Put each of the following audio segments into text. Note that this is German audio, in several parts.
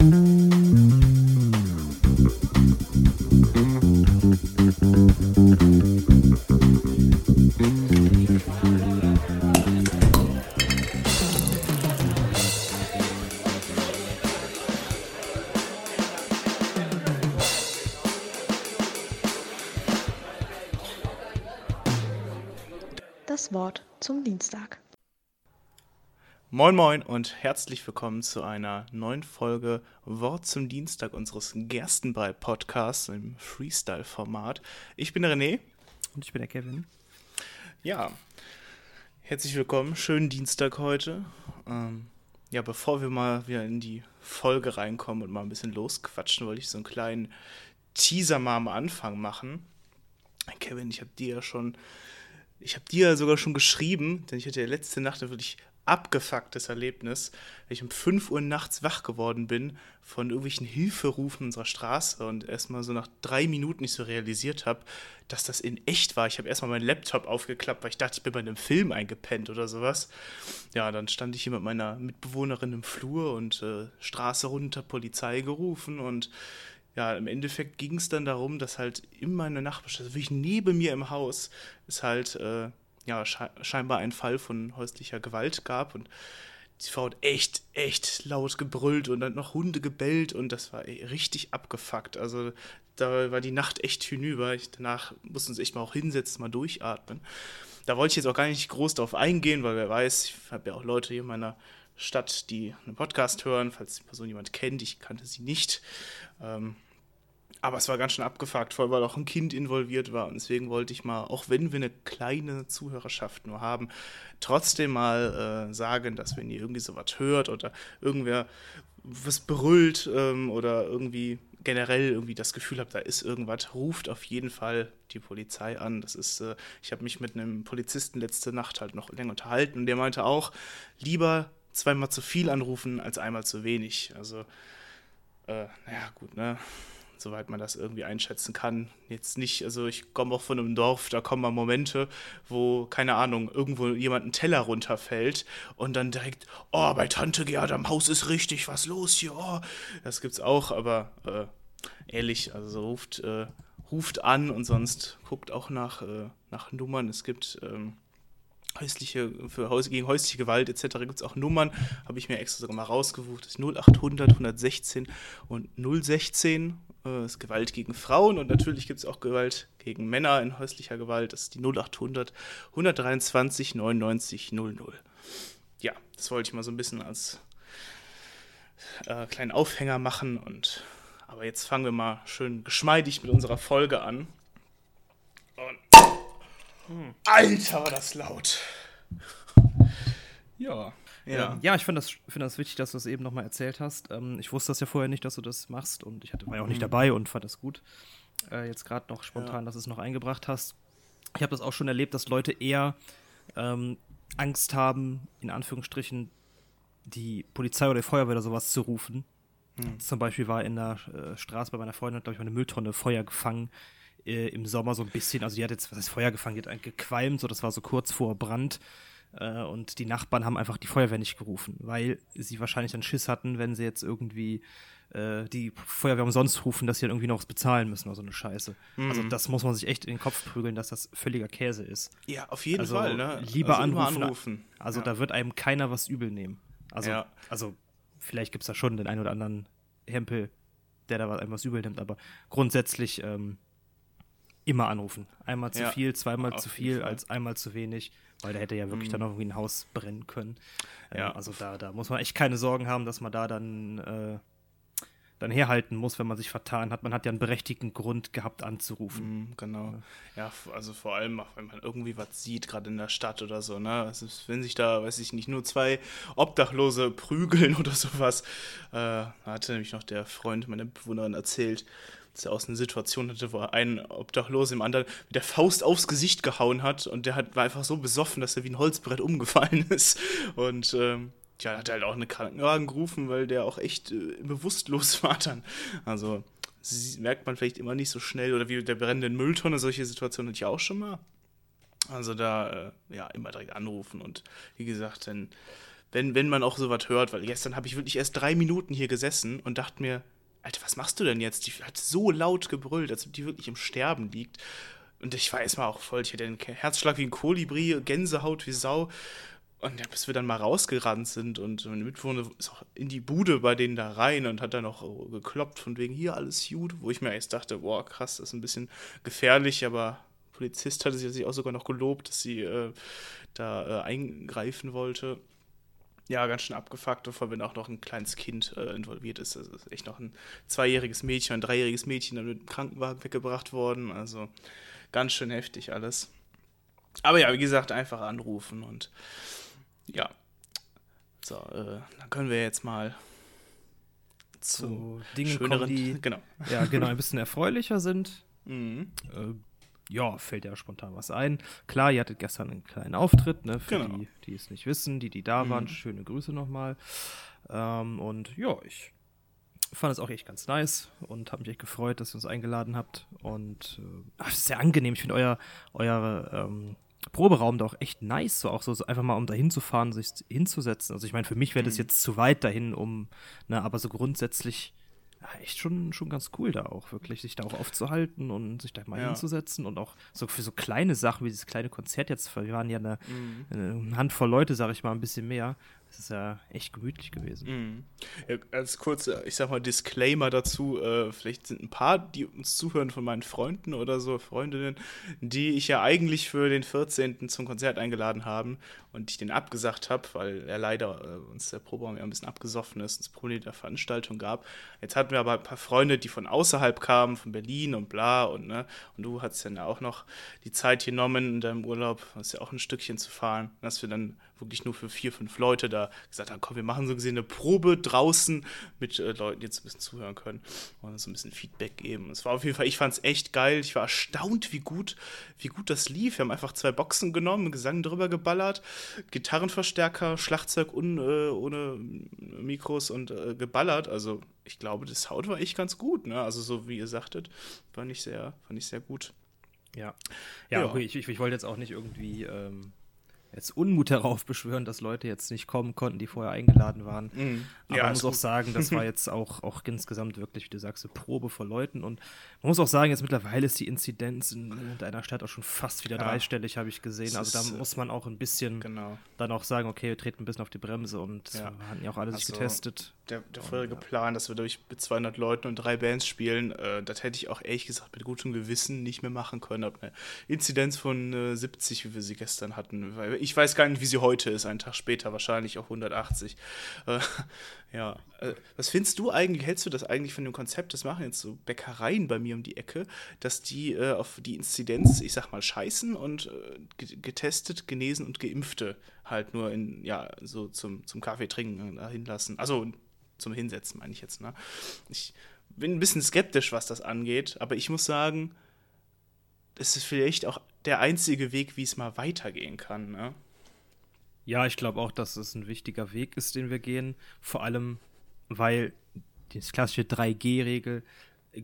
Das Moin Moin und herzlich willkommen zu einer neuen Folge Wort zum Dienstag unseres Gerstenbrei-Podcasts im Freestyle-Format. Ich bin der René. Und ich bin der Kevin. Ja, herzlich willkommen. Schönen Dienstag heute. Ähm, ja, bevor wir mal wieder in die Folge reinkommen und mal ein bisschen losquatschen, wollte ich so einen kleinen Teaser mal am Anfang machen. Kevin, ich habe dir ja schon, ich habe dir ja sogar schon geschrieben, denn ich hatte ja letzte Nacht wirklich abgefucktes Erlebnis, weil ich um 5 Uhr nachts wach geworden bin von irgendwelchen Hilferufen unserer Straße und erstmal so nach drei Minuten nicht so realisiert habe, dass das in echt war. Ich habe erstmal meinen Laptop aufgeklappt, weil ich dachte, ich bin bei einem Film eingepennt oder sowas. Ja, dann stand ich hier mit meiner Mitbewohnerin im Flur und äh, Straße runter, Polizei gerufen und ja, im Endeffekt ging es dann darum, dass halt in meiner Nachbarschaft, also wirklich neben mir im Haus, ist halt äh, ja, sche scheinbar ein Fall von häuslicher Gewalt gab und die Frau hat echt, echt laut gebrüllt und dann noch Hunde gebellt und das war richtig abgefuckt. Also da war die Nacht echt hinüber. Ich, danach mussten uns echt mal auch hinsetzen, mal durchatmen. Da wollte ich jetzt auch gar nicht groß drauf eingehen, weil wer weiß, ich habe ja auch Leute hier in meiner Stadt, die einen Podcast hören, falls die Person jemand kennt. Ich kannte sie nicht. Ähm, aber es war ganz schön abgefuckt, vor allem weil auch ein Kind involviert war. Und deswegen wollte ich mal, auch wenn wir eine kleine Zuhörerschaft nur haben, trotzdem mal äh, sagen, dass wenn ihr irgendwie sowas hört oder irgendwer was brüllt ähm, oder irgendwie generell irgendwie das Gefühl habt, da ist irgendwas, ruft auf jeden Fall die Polizei an. Das ist, äh, ich habe mich mit einem Polizisten letzte Nacht halt noch länger unterhalten und der meinte auch, lieber zweimal zu viel anrufen als einmal zu wenig. Also, äh, naja, gut, ne? Soweit man das irgendwie einschätzen kann. Jetzt nicht, also ich komme auch von einem Dorf, da kommen mal Momente, wo, keine Ahnung, irgendwo jemand einen Teller runterfällt und dann direkt, oh, bei Tante Gerda am Haus ist richtig was los hier, oh. Das gibt's auch, aber äh, ehrlich, also ruft, äh, ruft an und sonst guckt auch nach, äh, nach Nummern. Es gibt ähm, häusliche, für Haus, gegen häusliche Gewalt etc. gibt es auch Nummern, habe ich mir extra sogar mal rausgesucht. Das ist 0800 116 und 016 äh, ist Gewalt gegen Frauen und natürlich gibt es auch Gewalt gegen Männer in häuslicher Gewalt. Das ist die 0800 123 99 00. Ja, das wollte ich mal so ein bisschen als äh, kleinen Aufhänger machen und aber jetzt fangen wir mal schön geschmeidig mit unserer Folge an. Und hm. Alter, war das laut. Ja. Ja. ja, ich finde das, find das wichtig, dass du es eben nochmal erzählt hast. Ähm, ich wusste das ja vorher nicht, dass du das machst und ich hatte, war ja auch nicht mhm. dabei und fand das gut. Äh, jetzt gerade noch spontan, ja. dass du es noch eingebracht hast. Ich habe das auch schon erlebt, dass Leute eher ähm, Angst haben, in Anführungsstrichen, die Polizei oder die Feuerwehr oder sowas zu rufen. Mhm. Zum Beispiel war in der äh, Straße bei meiner Freundin, glaube ich, eine Mülltonne Feuer gefangen äh, im Sommer so ein bisschen. Also die hat jetzt, was heißt Feuer gefangen, die hat gequalmt, so das war so kurz vor Brand. Äh, und die Nachbarn haben einfach die Feuerwehr nicht gerufen, weil sie wahrscheinlich dann Schiss hatten, wenn sie jetzt irgendwie äh, die Feuerwehr umsonst rufen, dass sie dann irgendwie noch was bezahlen müssen oder so eine Scheiße. Mhm. Also das muss man sich echt in den Kopf prügeln, dass das völliger Käse ist. Ja, auf jeden also, Fall. Ne? Lieber also anrufen. anrufen. Also ja. da wird einem keiner was übel nehmen. Also, ja. also vielleicht gibt es da schon den einen oder anderen Hempel, der da einem was übel nimmt, aber grundsätzlich ähm, immer anrufen. Einmal zu ja, viel, zweimal zu viel als einmal zu wenig. Weil da hätte ja wirklich mhm. dann noch irgendwie ein Haus brennen können. Ähm, ja. also da, da muss man echt keine Sorgen haben, dass man da dann, äh, dann herhalten muss, wenn man sich vertan hat. Man hat ja einen berechtigten Grund gehabt anzurufen. Mhm, genau. Ja, also vor allem, wenn man irgendwie was sieht, gerade in der Stadt oder so, ne? Also wenn sich da, weiß ich nicht, nur zwei Obdachlose prügeln oder sowas. Äh, hatte nämlich noch der Freund meiner Bewohnerin erzählt, dass er aus einer Situation hatte, wo er einen Obdachlosen im anderen mit der Faust aufs Gesicht gehauen hat und der hat, war einfach so besoffen, dass er wie ein Holzbrett umgefallen ist. Und ähm, ja, hat er halt auch eine Krankenwagen gerufen, weil der auch echt äh, bewusstlos war dann. Also merkt man vielleicht immer nicht so schnell oder wie der brennenden Mülltonne, solche Situationen hatte ich auch schon mal. Also da, äh, ja, immer direkt anrufen und wie gesagt, dann wenn, wenn man auch sowas hört, weil gestern habe ich wirklich erst drei Minuten hier gesessen und dachte mir, Alter, was machst du denn jetzt? Die hat so laut gebrüllt, als ob die wirklich im Sterben liegt. Und ich war erstmal auch voll, ich hatte einen Herzschlag wie ein Kolibri, Gänsehaut wie Sau. Und ja, bis wir dann mal rausgerannt sind und meine Mitwohner ist auch in die Bude bei denen da rein und hat dann auch gekloppt von wegen hier alles gut, wo ich mir erst dachte, boah, krass, das ist ein bisschen gefährlich, aber Polizist hatte sich auch sogar noch gelobt, dass sie äh, da äh, eingreifen wollte. Ja, ganz schön abgefuckt, vor allem wenn auch noch ein kleines Kind äh, involviert ist. Also ist echt noch ein zweijähriges Mädchen, ein dreijähriges Mädchen dann mit dem Krankenwagen weggebracht worden. Also ganz schön heftig alles. Aber ja, wie gesagt, einfach anrufen und ja. So, äh, dann können wir jetzt mal zu so Dingen schöneren, kommen, die genau. Ja, genau, ein bisschen erfreulicher sind. Mhm. Äh, ja, fällt ja spontan was ein. Klar, ihr hattet gestern einen kleinen Auftritt, ne, für genau. die, die es nicht wissen, die, die da waren. Mhm. Schöne Grüße nochmal. Ähm, und ja, ich fand es auch echt ganz nice und habe mich echt gefreut, dass ihr uns eingeladen habt. Und äh, es ist sehr angenehm. Ich finde euer, euer ähm, Proberaum da auch echt nice, so auch so, so einfach mal um da hinzufahren, sich hinzusetzen. Also ich meine, für mich wäre das mhm. jetzt zu weit dahin, um, ne, aber so grundsätzlich ja, echt schon, schon ganz cool da auch, wirklich, sich da auch aufzuhalten und sich da mal ja. hinzusetzen und auch so für so kleine Sachen wie dieses kleine Konzert jetzt, wir waren ja eine, mhm. eine Handvoll Leute, sag ich mal, ein bisschen mehr. Es ist ja echt gemütlich gewesen. Mhm. Ja, als kurz, ich sag mal, Disclaimer dazu, äh, vielleicht sind ein paar, die uns zuhören von meinen Freunden oder so, Freundinnen, die ich ja eigentlich für den 14. zum Konzert eingeladen haben und ich den abgesagt habe, weil er leider äh, uns der Proberaum ja ein bisschen abgesoffen ist es Probleme der Veranstaltung gab. Jetzt hatten wir aber ein paar Freunde, die von außerhalb kamen, von Berlin und bla und ne, und du hattest dann auch noch die Zeit genommen in deinem Urlaub, hast ja auch ein Stückchen zu fahren, dass wir dann wirklich nur für vier, fünf Leute da gesagt haben, komm, wir machen so gesehen eine Probe draußen mit äh, Leuten, die jetzt ein bisschen zuhören können und so ein bisschen Feedback geben. Es war auf jeden Fall, ich fand es echt geil. Ich war erstaunt, wie gut, wie gut das lief. Wir haben einfach zwei Boxen genommen, Gesang drüber geballert, Gitarrenverstärker, Schlagzeug un, äh, ohne Mikros und äh, geballert. Also ich glaube, das Sound war echt ganz gut. Ne? Also so wie ihr sagtet, fand ich sehr, fand ich sehr gut. Ja, ja, ja. Okay, ich, ich, ich wollte jetzt auch nicht irgendwie ähm, jetzt Unmut darauf beschwören, dass Leute jetzt nicht kommen konnten, die vorher eingeladen waren. Mhm. Aber ja, man muss auch sagen, das war jetzt auch, auch insgesamt wirklich, wie du sagst, eine Probe vor Leuten. Und man muss auch sagen, jetzt mittlerweile ist die Inzidenz in, in deiner Stadt auch schon fast wieder ja. dreistellig, habe ich gesehen. Also da muss man auch ein bisschen genau. dann auch sagen, okay, wir treten ein bisschen auf die Bremse und ja. hatten ja auch alle also, sich getestet. Der, der vorherige ja. Plan, dass wir durch mit 200 Leuten und drei Bands spielen, äh, das hätte ich auch ehrlich gesagt mit gutem Gewissen nicht mehr machen können. Ab eine Inzidenz von äh, 70, wie wir sie gestern hatten. Ich weiß gar nicht, wie sie heute ist, einen Tag später wahrscheinlich auch 180. Äh, ja, äh, was findest du eigentlich, hältst du das eigentlich von dem Konzept, das machen jetzt so Bäckereien bei mir um die Ecke, dass die äh, auf die Inzidenz, ich sag mal, scheißen und äh, getestet, genesen und Geimpfte halt nur in, ja, so zum, zum Kaffee trinken äh, hinlassen. Also zum Hinsetzen, meine ich jetzt, ne? Ich bin ein bisschen skeptisch, was das angeht, aber ich muss sagen, es ist vielleicht auch der einzige Weg, wie es mal weitergehen kann, ne? Ja, ich glaube auch, dass es ein wichtiger Weg ist, den wir gehen. Vor allem, weil die klassische 3G-Regel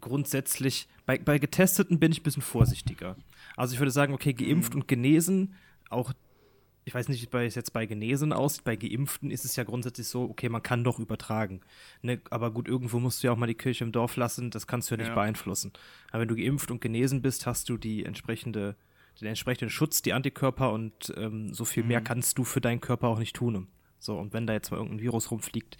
grundsätzlich, bei, bei Getesteten bin ich ein bisschen vorsichtiger. Also ich würde sagen, okay, geimpft mhm. und genesen, auch, ich weiß nicht, wie es jetzt bei Genesen aussieht, bei Geimpften ist es ja grundsätzlich so, okay, man kann doch übertragen. Ne? Aber gut, irgendwo musst du ja auch mal die Kirche im Dorf lassen, das kannst du ja nicht ja. beeinflussen. Aber wenn du geimpft und genesen bist, hast du die entsprechende den entsprechenden Schutz, die Antikörper und ähm, so viel mhm. mehr kannst du für deinen Körper auch nicht tun. So, und wenn da jetzt mal irgendein Virus rumfliegt,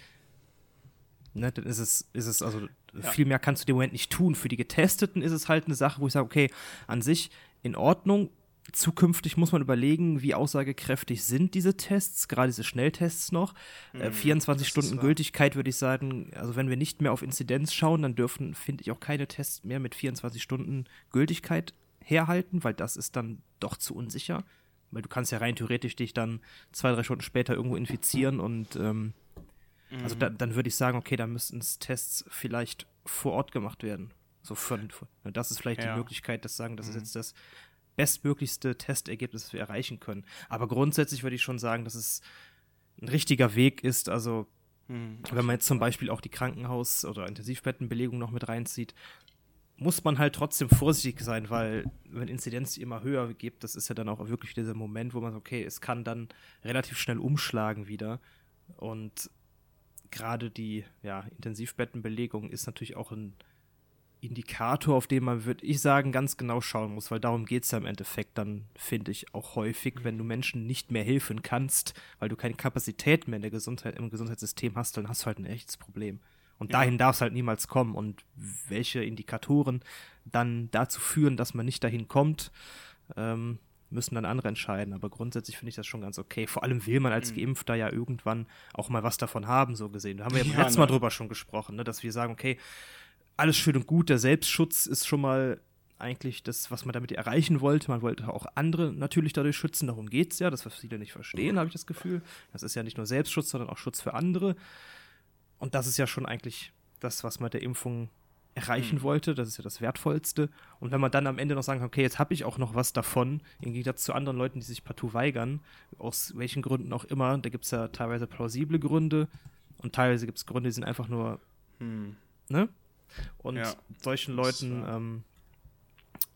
ne, dann ist es, ist es, also ja. viel mehr kannst du im Moment nicht tun. Für die Getesteten ist es halt eine Sache, wo ich sage, okay, an sich in Ordnung. Zukünftig muss man überlegen, wie aussagekräftig sind diese Tests, gerade diese Schnelltests noch. Mhm, äh, 24 Stunden Gültigkeit würde ich sagen, also wenn wir nicht mehr auf Inzidenz schauen, dann dürfen, finde ich, auch keine Tests mehr mit 24 Stunden Gültigkeit herhalten, weil das ist dann doch zu unsicher. Weil du kannst ja rein theoretisch dich dann zwei, drei Stunden später irgendwo infizieren und ähm, also mhm. also da, dann würde ich sagen, okay, da müssten Tests vielleicht vor Ort gemacht werden. So für, das ist vielleicht ja. die Möglichkeit, das sagen, das mhm. ist jetzt das bestmöglichste Testergebnis, wir erreichen können. Aber grundsätzlich würde ich schon sagen, dass es ein richtiger Weg ist. Also mhm. wenn man jetzt zum Beispiel auch die Krankenhaus- oder Intensivbettenbelegung noch mit reinzieht, muss man halt trotzdem vorsichtig sein, weil wenn Inzidenz immer höher gibt, das ist ja dann auch wirklich dieser Moment, wo man sagt, okay, es kann dann relativ schnell umschlagen wieder. Und gerade die ja, Intensivbettenbelegung ist natürlich auch ein Indikator, auf den man, würde ich sagen, ganz genau schauen muss, weil darum geht es ja im Endeffekt dann, finde ich, auch häufig, wenn du Menschen nicht mehr helfen kannst, weil du keine Kapazität mehr in der Gesundheit, im Gesundheitssystem hast, dann hast du halt ein echtes Problem. Und ja. dahin darf es halt niemals kommen. Und welche Indikatoren dann dazu führen, dass man nicht dahin kommt, ähm, müssen dann andere entscheiden. Aber grundsätzlich finde ich das schon ganz okay. Vor allem will man als mhm. Geimpfter ja irgendwann auch mal was davon haben, so gesehen. Da haben wir ja, ja letztes Mal ne. drüber schon gesprochen, ne? dass wir sagen, okay, alles schön und gut, der Selbstschutz ist schon mal eigentlich das, was man damit erreichen wollte. Man wollte auch andere natürlich dadurch schützen, darum geht es ja, das, was viele nicht verstehen, habe ich das Gefühl. Das ist ja nicht nur Selbstschutz, sondern auch Schutz für andere. Und das ist ja schon eigentlich das, was man mit der Impfung erreichen mhm. wollte. Das ist ja das Wertvollste. Und wenn man dann am Ende noch sagen kann, okay, jetzt habe ich auch noch was davon, im Gegensatz zu anderen Leuten, die sich partout weigern, aus welchen Gründen auch immer, da gibt es ja teilweise plausible Gründe und teilweise gibt es Gründe, die sind einfach nur, mhm. ne? Und ja, solchen Leuten, ähm,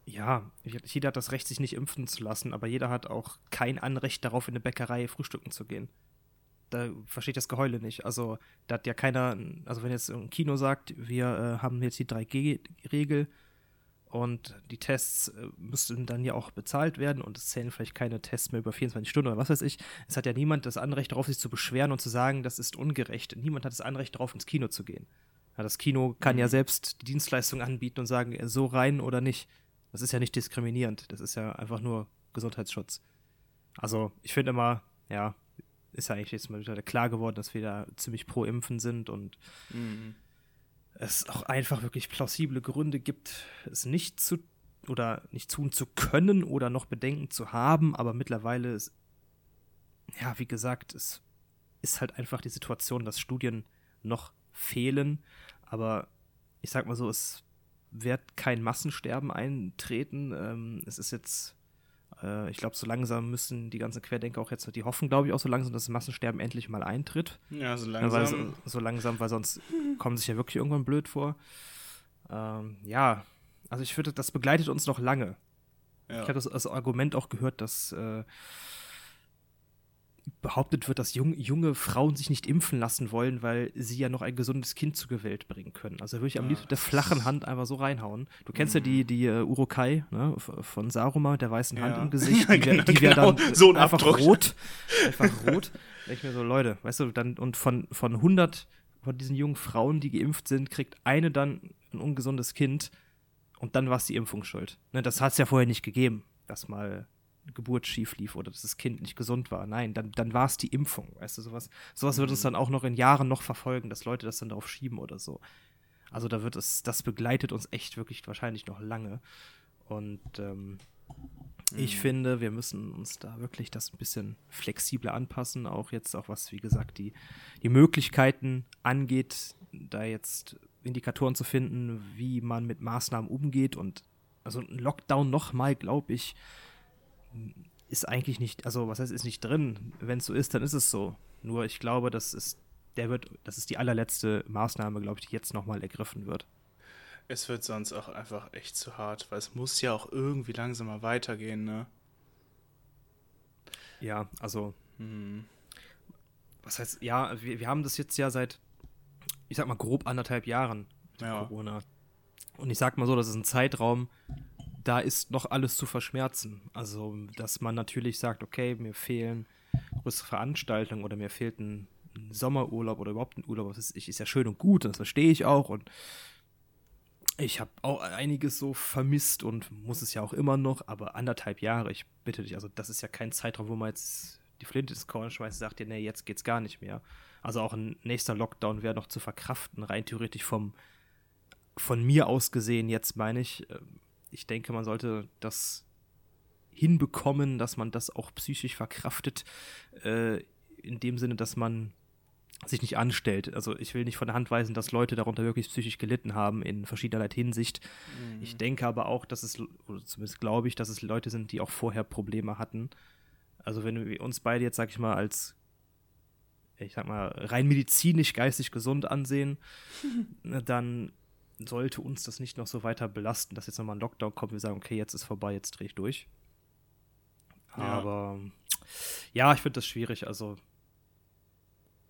ja, jeder hat das Recht, sich nicht impfen zu lassen, aber jeder hat auch kein Anrecht darauf, in eine Bäckerei frühstücken zu gehen. Da versteht das Geheule nicht. Also, da hat ja keiner, also wenn jetzt ein Kino sagt, wir äh, haben jetzt die 3G-Regel und die Tests äh, müssten dann ja auch bezahlt werden und es zählen vielleicht keine Tests mehr über 24 Stunden oder was weiß ich. Es hat ja niemand das Anrecht darauf, sich zu beschweren und zu sagen, das ist ungerecht. Niemand hat das Anrecht darauf, ins Kino zu gehen. Ja, das Kino kann ja mhm. selbst die Dienstleistung anbieten und sagen, äh, so rein oder nicht. Das ist ja nicht diskriminierend. Das ist ja einfach nur Gesundheitsschutz. Also, ich finde immer, ja, ist ja eigentlich jetzt mal wieder klar geworden, dass wir da ziemlich pro Impfen sind und mhm. es auch einfach wirklich plausible Gründe gibt, es nicht zu oder nicht tun zu können oder noch Bedenken zu haben, aber mittlerweile ist, ja, wie gesagt, es ist halt einfach die Situation, dass Studien noch fehlen. Aber ich sag mal so, es wird kein Massensterben eintreten. Ähm, es ist jetzt, äh, ich glaube, so langsam müssen die ganzen Querdenker auch jetzt, die hoffen, glaube ich, auch so langsam, dass das Massensterben endlich mal eintritt. Ja, so langsam. Ja, so, so, langsam, weil sonst kommen sich ja wirklich irgendwann blöd vor. Ähm, ja, also ich finde, das begleitet uns noch lange. Ja. Ich habe das, das Argument auch gehört, dass äh, behauptet wird, dass jung, junge Frauen sich nicht impfen lassen wollen, weil sie ja noch ein gesundes Kind zur Welt bringen können. Also würde ich am liebsten mit der flachen Hand einfach so reinhauen. Du kennst mhm. ja die, die uh, Urukai ne, von Saruma mit der weißen ja. Hand im Gesicht. Die wäre genau, wär dann genau. so ein einfach Abdruck. rot. Einfach rot. Da ich mir so, Leute, weißt du, dann und von, von 100 von diesen jungen Frauen, die geimpft sind, kriegt eine dann ein ungesundes Kind und dann war es die Impfung schuld. Ne, das hat es ja vorher nicht gegeben, dass mal Geburt schief lief oder dass das Kind nicht gesund war. Nein, dann, dann war es die Impfung. Weißt du, sowas, sowas wird uns mhm. dann auch noch in Jahren noch verfolgen, dass Leute das dann darauf schieben oder so. Also da wird es, das begleitet uns echt wirklich wahrscheinlich noch lange. Und ähm, mhm. ich finde, wir müssen uns da wirklich das ein bisschen flexibler anpassen, auch jetzt, auch was, wie gesagt, die, die Möglichkeiten angeht, da jetzt Indikatoren zu finden, wie man mit Maßnahmen umgeht und also ein Lockdown nochmal, glaube ich, ist eigentlich nicht, also was heißt, ist nicht drin. Wenn es so ist, dann ist es so. Nur ich glaube, das ist, der wird, das ist die allerletzte Maßnahme, glaube ich, die jetzt nochmal ergriffen wird. Es wird sonst auch einfach echt zu hart, weil es muss ja auch irgendwie langsam mal weitergehen, ne? Ja, also. Hm. Was heißt, ja, wir, wir haben das jetzt ja seit, ich sag mal, grob anderthalb Jahren mit ja. Corona. Und ich sag mal so, das ist ein Zeitraum, da ist noch alles zu verschmerzen. Also, dass man natürlich sagt, okay, mir fehlen größere Veranstaltungen oder mir fehlt ein, Sommerurlaub oder überhaupt ein Urlaub, das ist, ist ja schön und gut, das verstehe ich auch und ich habe auch einiges so vermisst und muss es ja auch immer noch, aber anderthalb Jahre, ich bitte dich, also das ist ja kein Zeitraum, wo man jetzt die Flinte ins Korn schmeißt und sagt, ja, nee, jetzt geht's gar nicht mehr. Also auch ein nächster Lockdown wäre noch zu verkraften, rein theoretisch vom von mir aus gesehen, jetzt meine ich, ähm, ich denke, man sollte das hinbekommen, dass man das auch psychisch verkraftet, äh, in dem Sinne, dass man sich nicht anstellt. Also ich will nicht von der Hand weisen, dass Leute darunter wirklich psychisch gelitten haben in verschiedener Hinsicht. Mhm. Ich denke aber auch, dass es, oder zumindest glaube ich, dass es Leute sind, die auch vorher Probleme hatten. Also wenn wir uns beide jetzt, sag ich mal, als ich sag mal, rein medizinisch, geistig gesund ansehen, dann sollte uns das nicht noch so weiter belasten, dass jetzt nochmal ein Lockdown kommt, wir sagen, okay, jetzt ist vorbei, jetzt drehe ich durch. Ja. Aber ja, ich finde das schwierig. Also